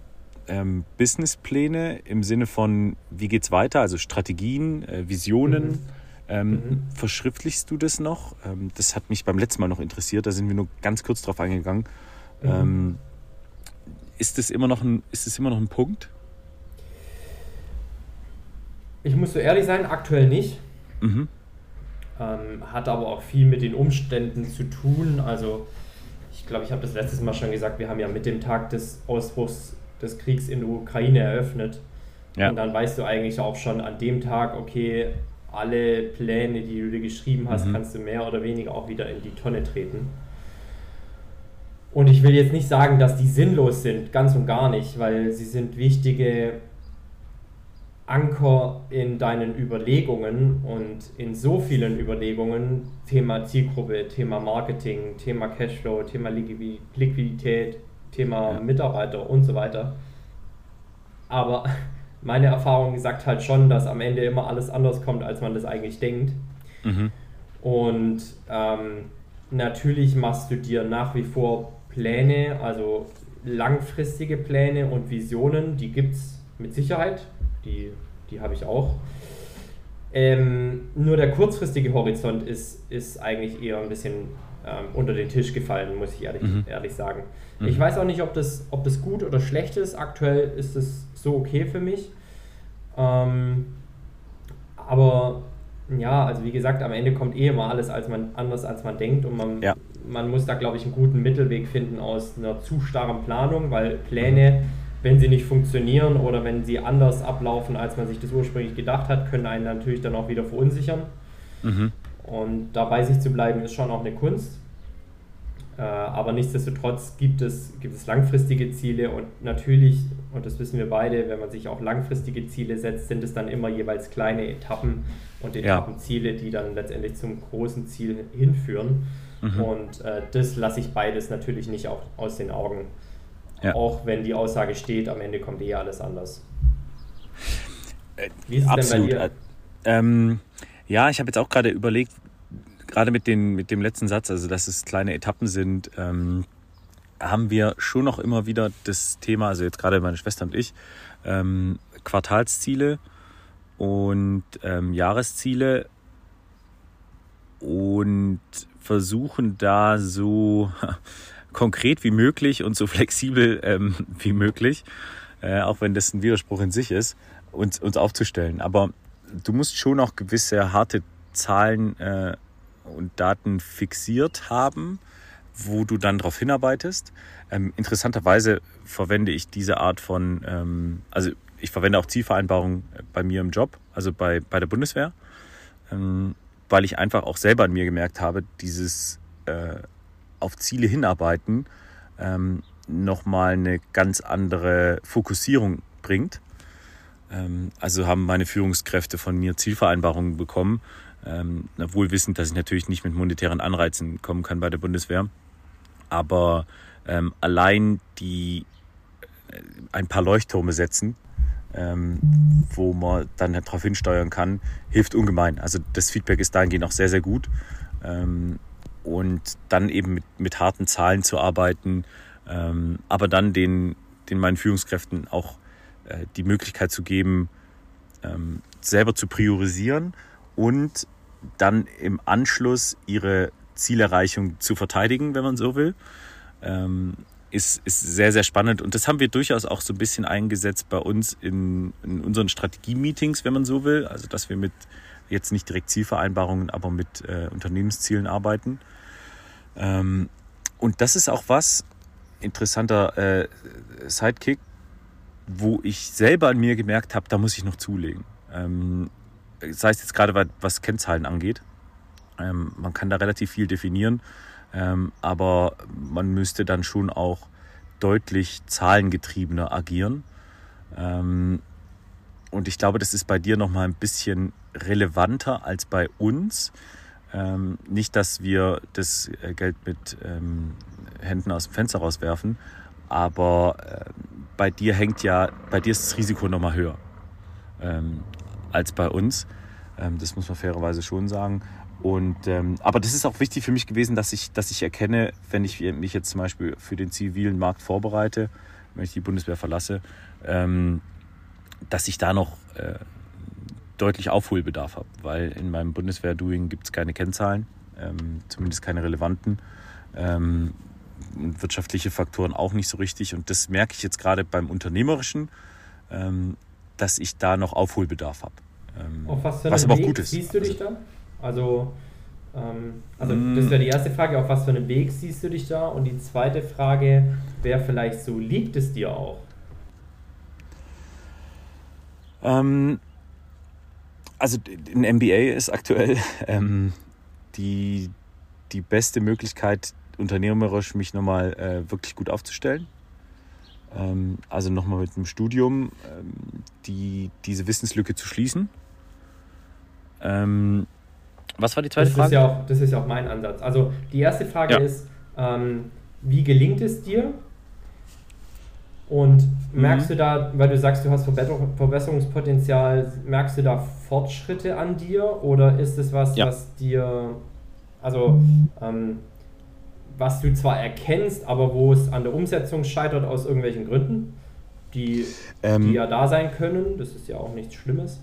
ähm, Businesspläne im Sinne von, wie geht es weiter, also Strategien, äh, Visionen? Mhm. Ähm, mhm. Verschriftlichst du das noch? Ähm, das hat mich beim letzten Mal noch interessiert, da sind wir nur ganz kurz drauf eingegangen. Mhm. Ähm, ist, das immer noch ein, ist das immer noch ein Punkt? Ich muss so ehrlich sein, aktuell nicht. Mhm. Ähm, hat aber auch viel mit den Umständen zu tun. Also ich glaube, ich habe das letztes Mal schon gesagt, wir haben ja mit dem Tag des Ausbruchs des Kriegs in der Ukraine eröffnet. Ja. Und dann weißt du eigentlich auch schon an dem Tag, okay, alle Pläne, die du dir geschrieben hast, mhm. kannst du mehr oder weniger auch wieder in die Tonne treten. Und ich will jetzt nicht sagen, dass die sinnlos sind, ganz und gar nicht, weil sie sind wichtige Anker in deinen Überlegungen und in so vielen Überlegungen, Thema Zielgruppe, Thema Marketing, Thema Cashflow, Thema Liquidität, Thema ja. Mitarbeiter und so weiter. Aber meine Erfahrung sagt halt schon, dass am Ende immer alles anders kommt, als man das eigentlich denkt. Mhm. Und ähm, natürlich machst du dir nach wie vor Pläne, also langfristige Pläne und Visionen, die gibt es mit Sicherheit, die, die habe ich auch. Ähm, nur der kurzfristige Horizont ist, ist eigentlich eher ein bisschen ähm, unter den Tisch gefallen, muss ich ehrlich, mhm. ehrlich sagen. Mhm. Ich weiß auch nicht, ob das, ob das gut oder schlecht ist. Aktuell ist es so okay für mich. Ähm, aber ja, also wie gesagt, am Ende kommt eh immer alles als man, anders, als man denkt und man, ja. Man muss da, glaube ich, einen guten Mittelweg finden aus einer zu starren Planung, weil Pläne, wenn sie nicht funktionieren oder wenn sie anders ablaufen, als man sich das ursprünglich gedacht hat, können einen natürlich dann auch wieder verunsichern. Mhm. Und dabei sich zu bleiben, ist schon auch eine Kunst. Äh, aber nichtsdestotrotz gibt es, gibt es langfristige Ziele und natürlich, und das wissen wir beide, wenn man sich auch langfristige Ziele setzt, sind es dann immer jeweils kleine Etappen und Etappenziele, die dann letztendlich zum großen Ziel hinführen. Mhm. Und äh, das lasse ich beides natürlich nicht auch aus den Augen. Ja. Auch wenn die Aussage steht, am Ende kommt eh alles anders. Äh, Wie ist es Absolut. denn bei dir? Ähm, ja, ich habe jetzt auch gerade überlegt, gerade mit, den, mit dem letzten Satz, also dass es kleine Etappen sind, ähm, haben wir schon noch immer wieder das Thema, also jetzt gerade meine Schwester und ich, ähm, Quartalsziele und ähm, Jahresziele und versuchen da so konkret wie möglich und so flexibel ähm, wie möglich, äh, auch wenn das ein Widerspruch in sich ist, uns, uns aufzustellen. Aber du musst schon auch gewisse harte Zahlen äh, und Daten fixiert haben, wo du dann darauf hinarbeitest. Ähm, interessanterweise verwende ich diese Art von, ähm, also ich verwende auch Zielvereinbarungen bei mir im Job, also bei, bei der Bundeswehr, ähm, weil ich einfach auch selber an mir gemerkt habe, dieses äh, auf Ziele hinarbeiten ähm, nochmal eine ganz andere Fokussierung bringt. Ähm, also haben meine Führungskräfte von mir Zielvereinbarungen bekommen, ähm, wohl wissend, dass ich natürlich nicht mit monetären Anreizen kommen kann bei der Bundeswehr. Aber ähm, allein die äh, ein paar Leuchttürme setzen, ähm, wo man dann halt darauf hinsteuern kann, hilft ungemein. Also das Feedback ist dahingehend auch sehr, sehr gut. Ähm, und dann eben mit, mit harten Zahlen zu arbeiten, ähm, aber dann den, den meinen Führungskräften auch äh, die Möglichkeit zu geben, ähm, selber zu priorisieren und dann im Anschluss ihre Zielerreichung zu verteidigen, wenn man so will, ähm, ist, ist sehr, sehr spannend. Und das haben wir durchaus auch so ein bisschen eingesetzt bei uns in, in unseren Strategie-Meetings, wenn man so will. Also, dass wir mit jetzt nicht direkt Zielvereinbarungen, aber mit äh, Unternehmenszielen arbeiten. Ähm, und das ist auch was, interessanter äh, Sidekick, wo ich selber an mir gemerkt habe, da muss ich noch zulegen. Ähm, sei es jetzt gerade, was Kennzahlen angeht. Ähm, man kann da relativ viel definieren, ähm, aber man müsste dann schon auch deutlich zahlengetriebener agieren. Ähm, und ich glaube, das ist bei dir noch mal ein bisschen relevanter als bei uns. Ähm, nicht, dass wir das äh, Geld mit ähm, Händen aus dem Fenster rauswerfen, aber äh, bei dir hängt ja, bei dir ist das Risiko noch mal höher ähm, als bei uns. Ähm, das muss man fairerweise schon sagen. Und, ähm, aber das ist auch wichtig für mich gewesen, dass ich, dass ich erkenne, wenn ich mich jetzt zum Beispiel für den zivilen Markt vorbereite, wenn ich die Bundeswehr verlasse, ähm, dass ich da noch äh, deutlich Aufholbedarf habe, weil in meinem Bundeswehr-Doing gibt es keine Kennzahlen, ähm, zumindest keine relevanten. Ähm, wirtschaftliche Faktoren auch nicht so richtig. Und das merke ich jetzt gerade beim Unternehmerischen, ähm, dass ich da noch Aufholbedarf habe. Ähm, Auf was, für was aber auch gut ist. Siehst du dich also, da? Also, ähm, also mm. das wäre die erste Frage, auf was für einem Weg siehst du dich da? Und die zweite Frage wäre vielleicht so, liegt es dir auch? Ähm, also ein MBA ist aktuell ähm, die, die beste Möglichkeit, unternehmerisch mich nochmal äh, wirklich gut aufzustellen. Ähm, also nochmal mit einem Studium ähm, die, diese Wissenslücke zu schließen. Ähm, was war die zweite das Frage? Ist ja auch, das ist ja auch mein Ansatz. Also die erste Frage ja. ist, ähm, wie gelingt es dir? Und merkst mhm. du da, weil du sagst, du hast Verbesserungspotenzial, merkst du da Fortschritte an dir oder ist es was, ja. was dir, also ähm, was du zwar erkennst, aber wo es an der Umsetzung scheitert aus irgendwelchen Gründen, die, ähm, die ja da sein können, das ist ja auch nichts Schlimmes.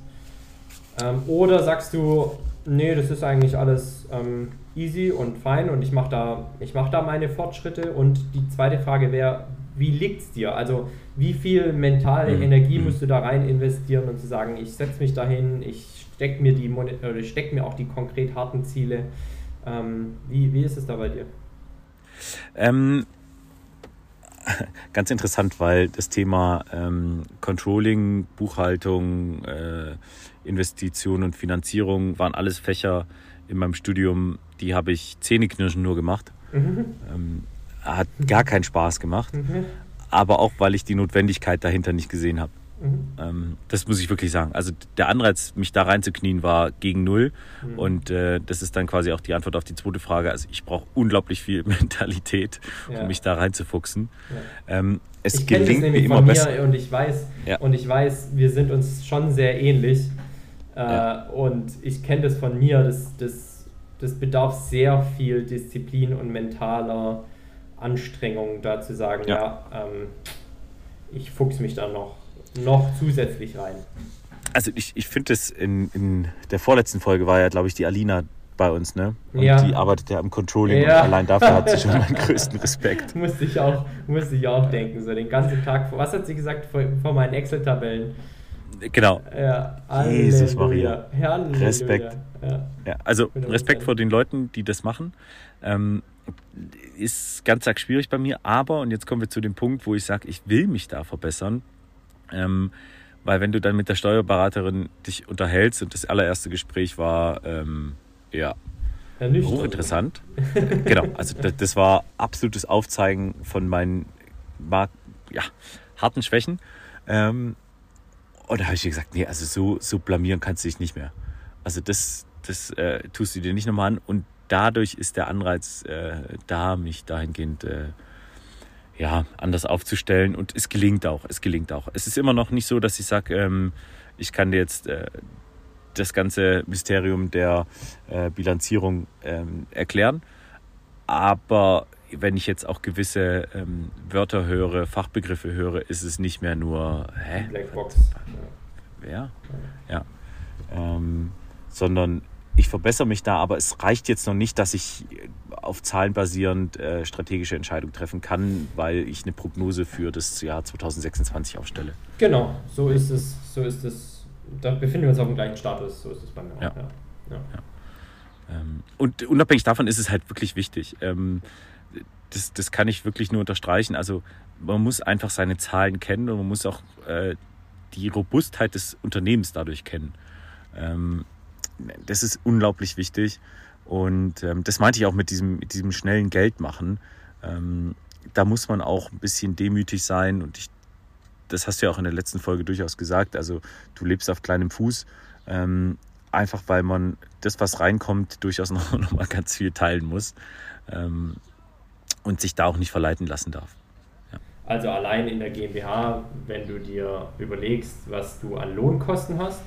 Ähm, oder sagst du, nee, das ist eigentlich alles ähm, easy und fein und ich mache da, mach da meine Fortschritte. Und die zweite Frage wäre, wie liegt es dir? Also wie viel mentale mhm. Energie mhm. musst du da rein investieren und zu sagen, ich setze mich dahin, ich stecke mir die oder ich steck mir auch die konkret harten Ziele. Ähm, wie, wie ist es da bei dir? Ähm, ganz interessant, weil das Thema ähm, Controlling, Buchhaltung, äh, Investition und Finanzierung waren alles Fächer in meinem Studium, die habe ich Zähneknirschen nur gemacht. Mhm. Ähm, hat gar keinen Spaß gemacht. Mhm. Aber auch, weil ich die Notwendigkeit dahinter nicht gesehen habe. Mhm. Ähm, das muss ich wirklich sagen. Also der Anreiz, mich da reinzuknien, war gegen null. Mhm. Und äh, das ist dann quasi auch die Antwort auf die zweite Frage. Also ich brauche unglaublich viel Mentalität, ja. um mich da reinzufuchsen. Ja. Ähm, es ich gelingt mir immer besser. Und ich weiß, ja. und ich weiß, wir sind uns schon sehr ähnlich. Äh, und ich kenne das von mir. Das, das, das bedarf sehr viel Disziplin und mentaler Anstrengung, da zu sagen, ja, ähm, ich fuchs mich da noch noch zusätzlich rein. Also ich, ich finde es in, in der vorletzten Folge war ja, glaube ich, die Alina bei uns, ne? Und ja. die arbeitet ja im Controlling ja. und allein dafür hat sie schon meinen größten Respekt. musste ich auch, musste ich auch denken, so den ganzen Tag. Was hat sie gesagt vor, vor meinen Excel-Tabellen? Genau. Ja, Jesus Maria. Halleluja. Respekt. Ja. ja also Respekt vor den Leuten, die das machen. Ähm, ist ganz arg schwierig bei mir, aber, und jetzt kommen wir zu dem Punkt, wo ich sage, ich will mich da verbessern. Ähm, weil wenn du dann mit der Steuerberaterin dich unterhältst und das allererste Gespräch war, ähm, ja, ja hochinteressant. genau, also das, das, war absolutes Aufzeigen von meinen ja, harten Schwächen. Ähm, und da habe ich gesagt, nee, also so, so blamieren kannst du dich nicht mehr. Also das, das äh, tust du dir nicht nochmal an. Und dadurch ist der Anreiz äh, da, mich dahingehend äh, ja, anders aufzustellen. Und es gelingt auch. Es gelingt auch. Es ist immer noch nicht so, dass ich sage, ähm, ich kann dir jetzt äh, das ganze Mysterium der äh, Bilanzierung ähm, erklären. Aber wenn ich jetzt auch gewisse ähm, Wörter höre, Fachbegriffe höre, ist es nicht mehr nur hä? Blackbox. Ja, ja. Ähm, sondern ich verbessere mich da, aber es reicht jetzt noch nicht, dass ich auf Zahlen basierend äh, strategische Entscheidungen treffen kann, weil ich eine Prognose für das Jahr 2026 aufstelle. Genau, so ist es, so ist es. Da befinden wir uns auf dem gleichen Status, so ist es bei mir auch. Ja. Ja. Ja. Ähm, und unabhängig davon ist es halt wirklich wichtig. Ähm, das, das kann ich wirklich nur unterstreichen. Also man muss einfach seine Zahlen kennen und man muss auch äh, die Robustheit des Unternehmens dadurch kennen. Ähm, das ist unglaublich wichtig. Und ähm, das meinte ich auch mit diesem, mit diesem schnellen Geldmachen. Ähm, da muss man auch ein bisschen demütig sein. Und ich, das hast du ja auch in der letzten Folge durchaus gesagt. Also du lebst auf kleinem Fuß. Ähm, einfach weil man das, was reinkommt, durchaus noch, noch mal ganz viel teilen muss. Und sich da auch nicht verleiten lassen darf. Ja. Also allein in der GmbH, wenn du dir überlegst, was du an Lohnkosten hast.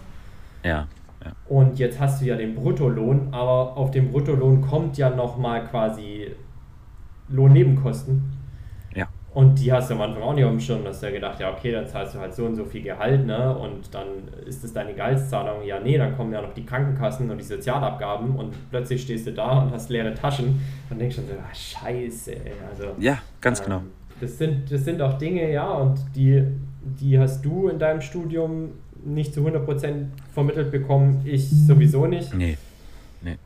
Ja. ja. Und jetzt hast du ja den Bruttolohn, aber auf dem Bruttolohn kommt ja nochmal quasi Lohnnebenkosten. Und die hast du am Anfang auch nicht auf dem Schirm, dass du ja gedacht, ja, okay, dann zahlst du halt so und so viel Gehalt, ne? Und dann ist es deine Gehaltszahlung. Ja, nee, dann kommen ja noch die Krankenkassen und die Sozialabgaben und plötzlich stehst du da und hast leere Taschen und denkst schon so, ah, scheiße, ey. Also, ja, ganz ähm, genau. Das sind, das sind auch Dinge, ja, und die, die hast du in deinem Studium nicht zu 100% vermittelt bekommen, ich sowieso nicht. Nee. nee.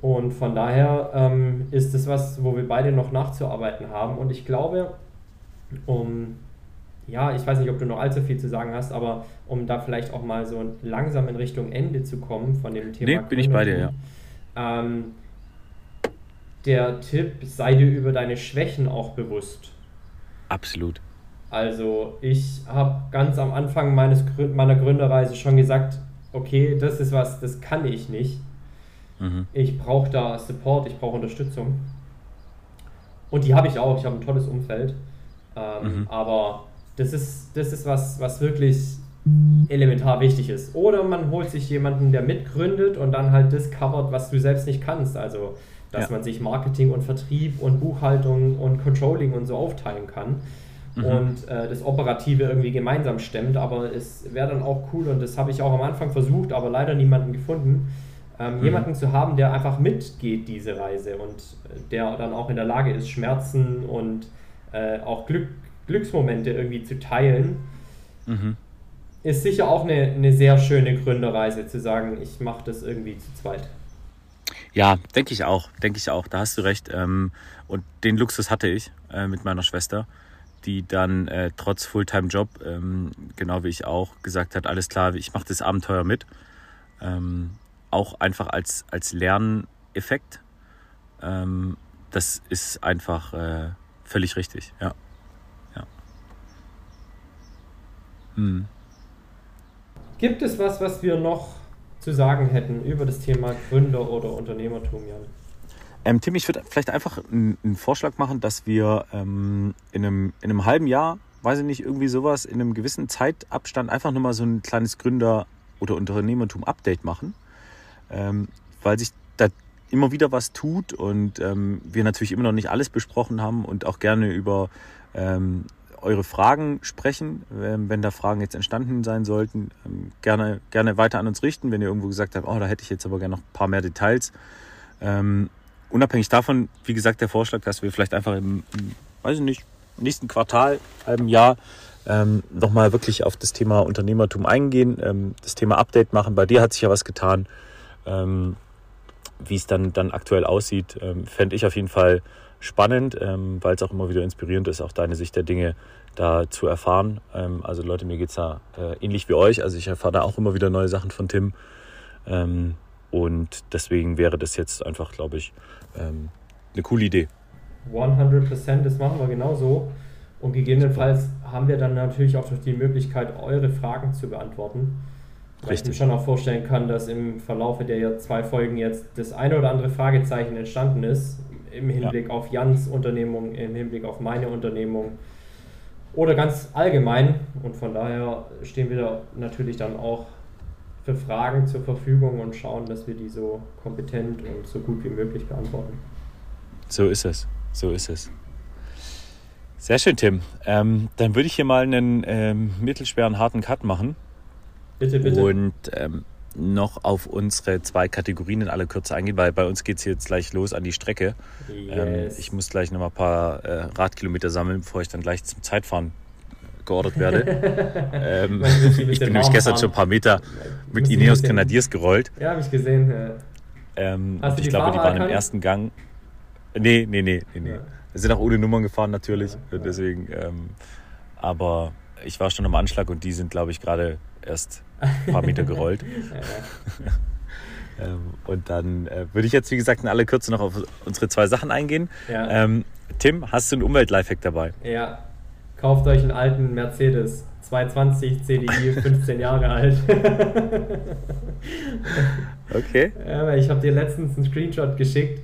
Und von daher ähm, ist es was, wo wir beide noch nachzuarbeiten haben. Und ich glaube, um, ja, ich weiß nicht, ob du noch allzu viel zu sagen hast, aber um da vielleicht auch mal so langsam in Richtung Ende zu kommen von dem Thema. Nee, bin ich bei dir, ja. Ähm, der Tipp, sei dir über deine Schwächen auch bewusst. Absolut. Also ich habe ganz am Anfang meines, meiner Gründerreise schon gesagt, okay, das ist was, das kann ich nicht. Mhm. Ich brauche da Support, ich brauche Unterstützung. Und die habe ich auch, ich habe ein tolles Umfeld. Ähm, mhm. Aber das ist, das ist was, was wirklich elementar wichtig ist. Oder man holt sich jemanden, der mitgründet und dann halt das covert, was du selbst nicht kannst. Also, dass ja. man sich Marketing und Vertrieb und Buchhaltung und Controlling und so aufteilen kann. Mhm. Und äh, das Operative irgendwie gemeinsam stemmt, aber es wäre dann auch cool und das habe ich auch am Anfang versucht, aber leider niemanden gefunden, ähm, mhm. jemanden zu haben, der einfach mitgeht diese Reise und äh, der dann auch in der Lage ist, Schmerzen und äh, auch Glück, Glücksmomente irgendwie zu teilen, mhm. ist sicher auch eine, eine sehr schöne Gründerreise zu sagen, ich mache das irgendwie zu zweit. Ja, denke ich auch, denke ich auch. Da hast du recht. Ähm, und den Luxus hatte ich äh, mit meiner Schwester, die dann äh, trotz Fulltime-Job, ähm, genau wie ich auch, gesagt hat, alles klar, ich mache das Abenteuer mit. Ähm, auch einfach als, als Lerneffekt. das ist einfach Völlig richtig, ja. ja. Hm. Gibt es was, was wir noch zu sagen hätten über das Thema Gründer oder Unternehmertum, Jan? Ähm, Tim, ich würde vielleicht einfach einen Vorschlag machen, dass wir ähm, in, einem, in einem halben Jahr, weiß ich nicht, irgendwie sowas, in einem gewissen Zeitabstand einfach nochmal so ein kleines Gründer- oder Unternehmertum-Update machen. Ähm, weil sich immer wieder was tut und ähm, wir natürlich immer noch nicht alles besprochen haben und auch gerne über ähm, eure Fragen sprechen, ähm, wenn da Fragen jetzt entstanden sein sollten, ähm, gerne, gerne weiter an uns richten, wenn ihr irgendwo gesagt habt, oh, da hätte ich jetzt aber gerne noch ein paar mehr Details. Ähm, unabhängig davon, wie gesagt, der Vorschlag, dass wir vielleicht einfach im, im weiß ich nicht, nächsten Quartal, halben Jahr ähm, nochmal wirklich auf das Thema Unternehmertum eingehen, ähm, das Thema Update machen. Bei dir hat sich ja was getan. Ähm, wie es dann, dann aktuell aussieht, ähm, fände ich auf jeden Fall spannend, ähm, weil es auch immer wieder inspirierend ist, auch deine Sicht der Dinge da zu erfahren. Ähm, also Leute, mir geht es da äh, ähnlich wie euch. Also ich erfahre da auch immer wieder neue Sachen von Tim. Ähm, und deswegen wäre das jetzt einfach, glaube ich, ähm, eine coole Idee. 100 Prozent, das machen wir genauso. Und gegebenenfalls haben wir dann natürlich auch die Möglichkeit, eure Fragen zu beantworten. Weil ich mir schon auch vorstellen kann, dass im Verlaufe der zwei Folgen jetzt das eine oder andere Fragezeichen entstanden ist, im Hinblick ja. auf Jans Unternehmung, im Hinblick auf meine Unternehmung oder ganz allgemein. Und von daher stehen wir da natürlich dann auch für Fragen zur Verfügung und schauen, dass wir die so kompetent und so gut wie möglich beantworten. So ist es, so ist es. Sehr schön, Tim. Ähm, dann würde ich hier mal einen ähm, mittelschweren, harten Cut machen. Bitte, bitte. Und ähm, noch auf unsere zwei Kategorien in aller Kürze eingehen, weil bei uns geht es jetzt gleich los an die Strecke. Ähm, yes. Ähm, ich muss gleich noch mal ein paar äh, Radkilometer sammeln, bevor ich dann gleich zum Zeitfahren geordert werde. ähm, ich bin nämlich gestern fahren. schon ein paar Meter mit Ineos Grenadiers gerollt. Ja, habe ich gesehen. Ja. Ähm, ich glaube, die waren im ersten Gang. Nee, nee, nee, nee, nee. Ja. Wir sind auch ohne Nummern gefahren natürlich. Ja, deswegen, ähm, aber ich war schon am Anschlag und die sind, glaube ich, gerade erst ein paar Meter gerollt. ähm, und dann äh, würde ich jetzt, wie gesagt, in aller Kürze noch auf unsere zwei Sachen eingehen. Ja. Ähm, Tim, hast du einen Umwelt-Lifehack dabei? Ja, kauft euch einen alten Mercedes. 220 CDI, 15 Jahre alt. okay. Ja, ich habe dir letztens einen Screenshot geschickt,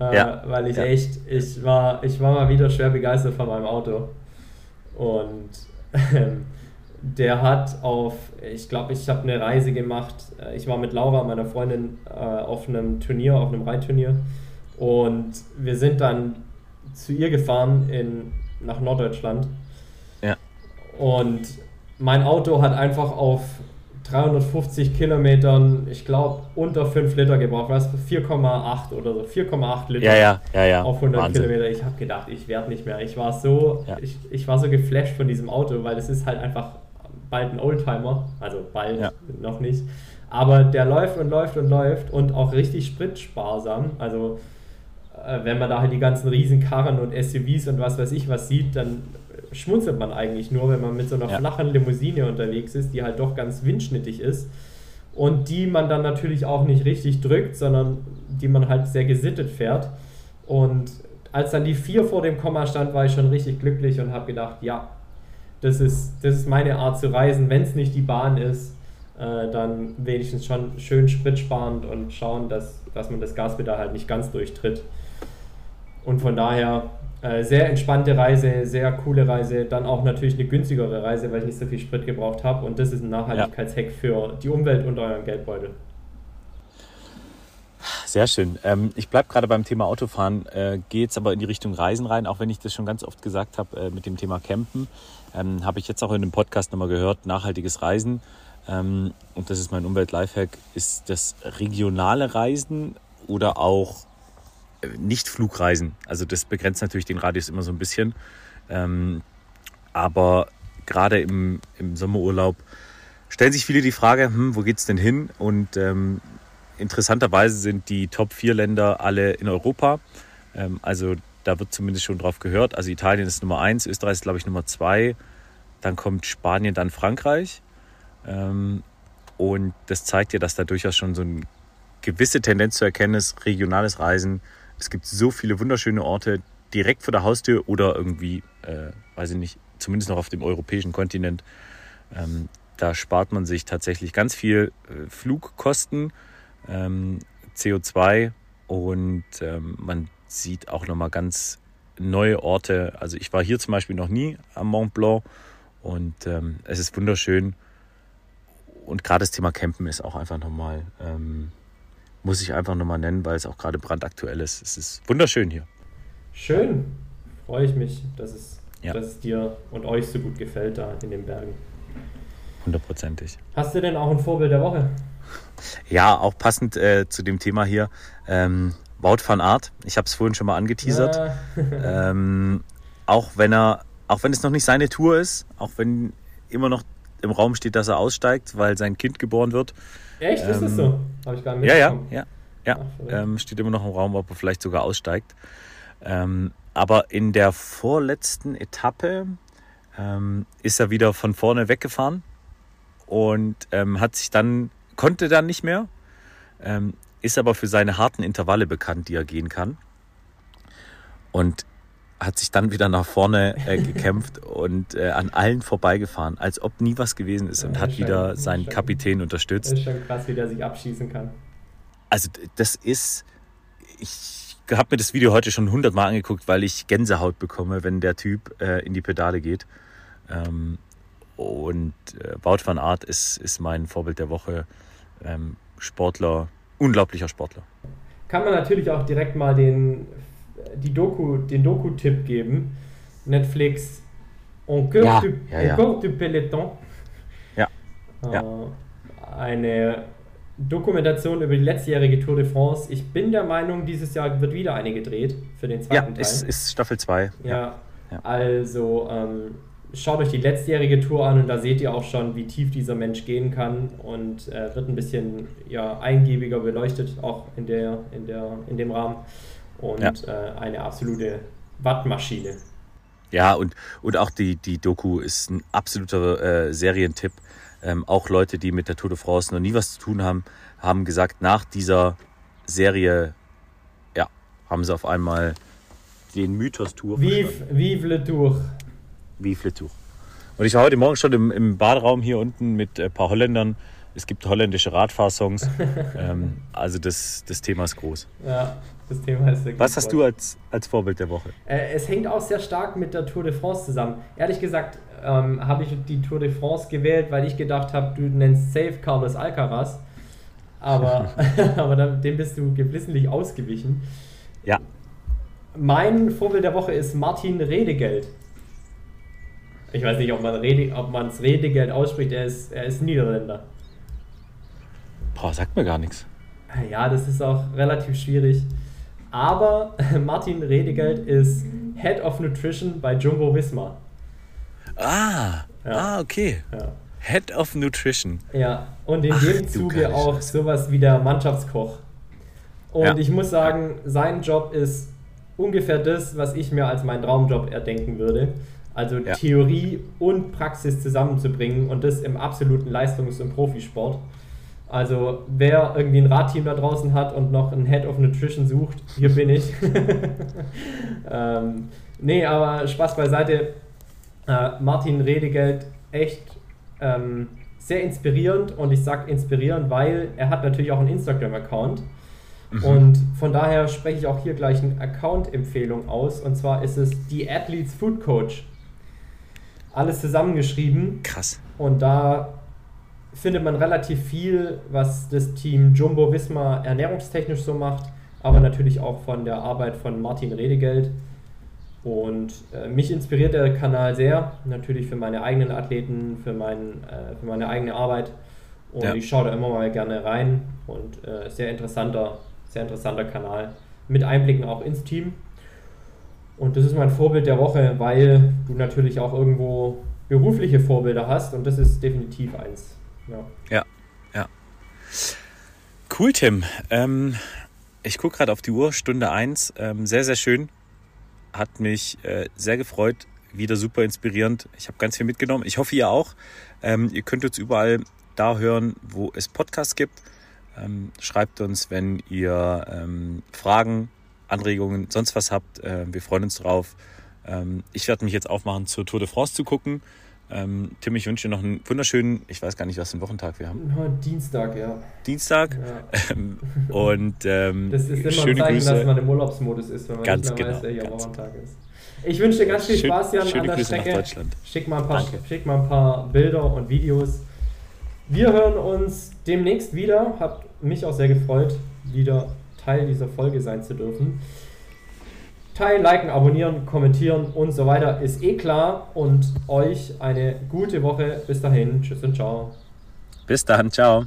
äh, ja. weil ich ja. echt, ich war, ich war mal wieder schwer begeistert von meinem Auto. Und ähm, der hat auf, ich glaube, ich habe eine Reise gemacht. Äh, ich war mit Laura, meiner Freundin, äh, auf einem Turnier, auf einem Reitturnier. Und wir sind dann zu ihr gefahren in, nach Norddeutschland. Ja. Und mein Auto hat einfach auf 350 Kilometern, ich glaube, unter 5 Liter gebraucht. Was? 4,8 oder so. 4,8 Liter ja, ja, ja, ja. auf 100 Wahnsinn. Kilometer. Ich habe gedacht, ich werde nicht mehr. Ich war so, ja. ich, ich war so geflasht von diesem Auto, weil es ist halt einfach bald ein Oldtimer. Also bald ja. noch nicht. Aber der läuft und läuft und läuft und auch richtig spritsparsam. Also äh, wenn man da halt die ganzen Riesenkarren und SUVs und was weiß ich was sieht, dann schmunzelt man eigentlich nur, wenn man mit so einer ja. flachen Limousine unterwegs ist, die halt doch ganz windschnittig ist und die man dann natürlich auch nicht richtig drückt, sondern die man halt sehr gesittet fährt. Und als dann die 4 vor dem Komma stand, war ich schon richtig glücklich und habe gedacht, ja, das ist, das ist meine Art zu reisen. Wenn es nicht die Bahn ist, äh, dann wenigstens schon schön spritsparend und schauen, dass, dass man das Gaspedal halt nicht ganz durchtritt. Und von daher äh, sehr entspannte Reise, sehr coole Reise, dann auch natürlich eine günstigere Reise, weil ich nicht so viel Sprit gebraucht habe. Und das ist ein Nachhaltigkeitshack für die Umwelt und euren Geldbeutel. Sehr schön. Ähm, ich bleibe gerade beim Thema Autofahren, äh, gehe jetzt aber in die Richtung Reisen rein, auch wenn ich das schon ganz oft gesagt habe äh, mit dem Thema Campen. Ähm, habe ich jetzt auch in dem Podcast nochmal gehört, nachhaltiges Reisen. Ähm, und das ist mein Umwelt-Lifehack, ist das regionale Reisen oder auch nicht Flugreisen. Also das begrenzt natürlich den Radius immer so ein bisschen. Ähm, aber gerade im, im Sommerurlaub stellen sich viele die Frage, hm, wo es denn hin? Und ähm, interessanterweise sind die Top 4 Länder alle in Europa. Ähm, also da wird zumindest schon drauf gehört. Also Italien ist Nummer 1, Österreich ist glaube ich Nummer 2, dann kommt Spanien, dann Frankreich. Ähm, und das zeigt ja, dass da durchaus schon so eine gewisse Tendenz zu erkennen ist, regionales Reisen es gibt so viele wunderschöne Orte direkt vor der Haustür oder irgendwie, äh, weiß ich nicht, zumindest noch auf dem europäischen Kontinent. Ähm, da spart man sich tatsächlich ganz viel äh, Flugkosten, ähm, CO2 und ähm, man sieht auch nochmal ganz neue Orte. Also ich war hier zum Beispiel noch nie am Mont Blanc und ähm, es ist wunderschön. Und gerade das Thema Campen ist auch einfach nochmal ähm, muss ich einfach nochmal nennen, weil es auch gerade brandaktuell ist. Es ist wunderschön hier. Schön. Freue ich mich, dass es, ja. dass es dir und euch so gut gefällt da in den Bergen. Hundertprozentig. Hast du denn auch ein Vorbild der Woche? Ja, auch passend äh, zu dem Thema hier. Ähm, Wout van Art. Ich habe es vorhin schon mal angeteasert. Ja. ähm, auch wenn er, auch wenn es noch nicht seine Tour ist, auch wenn immer noch im Raum steht, dass er aussteigt, weil sein Kind geboren wird. Echt? Ähm, ist das so? Habe ich gar nicht Ja, ja, ja. ja. Ach, ähm, steht immer noch im Raum, ob er vielleicht sogar aussteigt. Ähm, aber in der vorletzten Etappe ähm, ist er wieder von vorne weggefahren und ähm, hat sich dann, konnte dann nicht mehr, ähm, ist aber für seine harten Intervalle bekannt, die er gehen kann. Und hat sich dann wieder nach vorne äh, gekämpft und äh, an allen vorbeigefahren, als ob nie was gewesen ist und ja, hat schon, wieder seinen schon, Kapitän unterstützt. Das ist schon krass, wie der sich abschießen kann. Also das ist, ich habe mir das Video heute schon hundertmal angeguckt, weil ich Gänsehaut bekomme, wenn der Typ äh, in die Pedale geht. Ähm, und äh, Wout van Art ist, ist mein Vorbild der Woche. Ähm, Sportler, unglaublicher Sportler. Kann man natürlich auch direkt mal den die Doku, den Doku-Tipp geben. Netflix En Cœur, ja, du, ja, ja. du Peloton. Ja. Äh, eine Dokumentation über die letztjährige Tour de France. Ich bin der Meinung, dieses Jahr wird wieder eine gedreht für den zweiten ja, Teil. Ja, ist, ist Staffel 2. Ja, ja. also ähm, schaut euch die letztjährige Tour an und da seht ihr auch schon, wie tief dieser Mensch gehen kann und äh, wird ein bisschen ja, eingebiger beleuchtet, auch in, der, in, der, in dem Rahmen und ja. äh, eine absolute Wattmaschine. Ja, und, und auch die, die Doku ist ein absoluter äh, Serientipp. Ähm, auch Leute, die mit der Tour de France noch nie was zu tun haben, haben gesagt, nach dieser Serie, ja, haben sie auf einmal den Mythos Tour. Vive, vive le Tour. Le Tour. Und ich war heute Morgen schon im, im Baderaum hier unten mit ein paar Holländern. Es gibt holländische Radfahrsongs. ähm, also das, das Thema ist groß. Ja, das Thema ist wirklich Was hast du als, als Vorbild der Woche? Äh, es hängt auch sehr stark mit der Tour de France zusammen. Ehrlich gesagt ähm, habe ich die Tour de France gewählt, weil ich gedacht habe, du nennst safe Carlos Alcaraz. Aber, aber dem bist du geflissentlich ausgewichen. Ja. Mein Vorbild der Woche ist Martin Redegeld. Ich weiß nicht, ob man es Redegeld ausspricht, er ist, er ist Niederländer. Boah, sagt mir gar nichts. Ja, das ist auch relativ schwierig. Aber Martin Redegeld ist Head of Nutrition bei Jumbo Visma. Ah, ja. ah okay. Ja. Head of Nutrition. Ja, und in Ach, dem Zuge auch sowas wie der Mannschaftskoch. Und ja. ich muss sagen, sein Job ist ungefähr das, was ich mir als meinen Traumjob erdenken würde. Also ja. Theorie und Praxis zusammenzubringen und das im absoluten Leistungs- und Profisport. Also wer irgendwie ein Radteam da draußen hat und noch einen Head of Nutrition sucht, hier bin ich. ähm, nee, aber Spaß beiseite. Äh, Martin Redegeld, echt ähm, sehr inspirierend und ich sage inspirierend, weil er hat natürlich auch einen Instagram-Account. Mhm. Und von daher spreche ich auch hier gleich eine Account-Empfehlung aus. Und zwar ist es die Athletes Food Coach. Alles zusammengeschrieben. Krass. Und da findet man relativ viel, was das Team Jumbo Visma ernährungstechnisch so macht, aber natürlich auch von der Arbeit von Martin Redegeld. Und äh, mich inspiriert der Kanal sehr, natürlich für meine eigenen Athleten, für, mein, äh, für meine eigene Arbeit. Und ja. ich schaue da immer mal gerne rein und äh, sehr interessanter, sehr interessanter Kanal mit Einblicken auch ins Team. Und das ist mein Vorbild der Woche, weil du natürlich auch irgendwo berufliche Vorbilder hast und das ist definitiv eins. Ja, ja. ja. Cool, Tim. Ähm, ich gucke gerade auf die Uhr, Stunde 1. Ähm, sehr, sehr schön hat mich äh, sehr gefreut, wieder super inspirierend. Ich habe ganz viel mitgenommen. Ich hoffe, ihr auch. Ähm, ihr könnt uns überall da hören, wo es Podcasts gibt. Ähm, schreibt uns, wenn ihr ähm, Fragen, Anregungen, sonst was habt. Äh, wir freuen uns drauf. Ähm, ich werde mich jetzt aufmachen, zur Tour de France zu gucken. Ähm, Tim, ich wünsche dir noch einen wunderschönen, ich weiß gar nicht, was für einen Wochentag wir haben. Dienstag, ja. Dienstag. Ja. Ähm, und ähm, das ist immer schöne ein Zeichen, Grüße. dass man im Urlaubsmodus ist, wenn man ganz nicht mehr genau, weiß, welcher Wochentag ist. Ich wünsche dir ganz viel Spaß, Jan, an der Grüße Strecke. Nach Deutschland. Schick mal, ein paar, schick mal ein paar Bilder und Videos. Wir hören uns demnächst wieder. Hat mich auch sehr gefreut, wieder Teil dieser Folge sein zu dürfen. Teilen, liken, abonnieren, kommentieren und so weiter ist eh klar. Und euch eine gute Woche. Bis dahin. Tschüss und ciao. Bis dann. Ciao.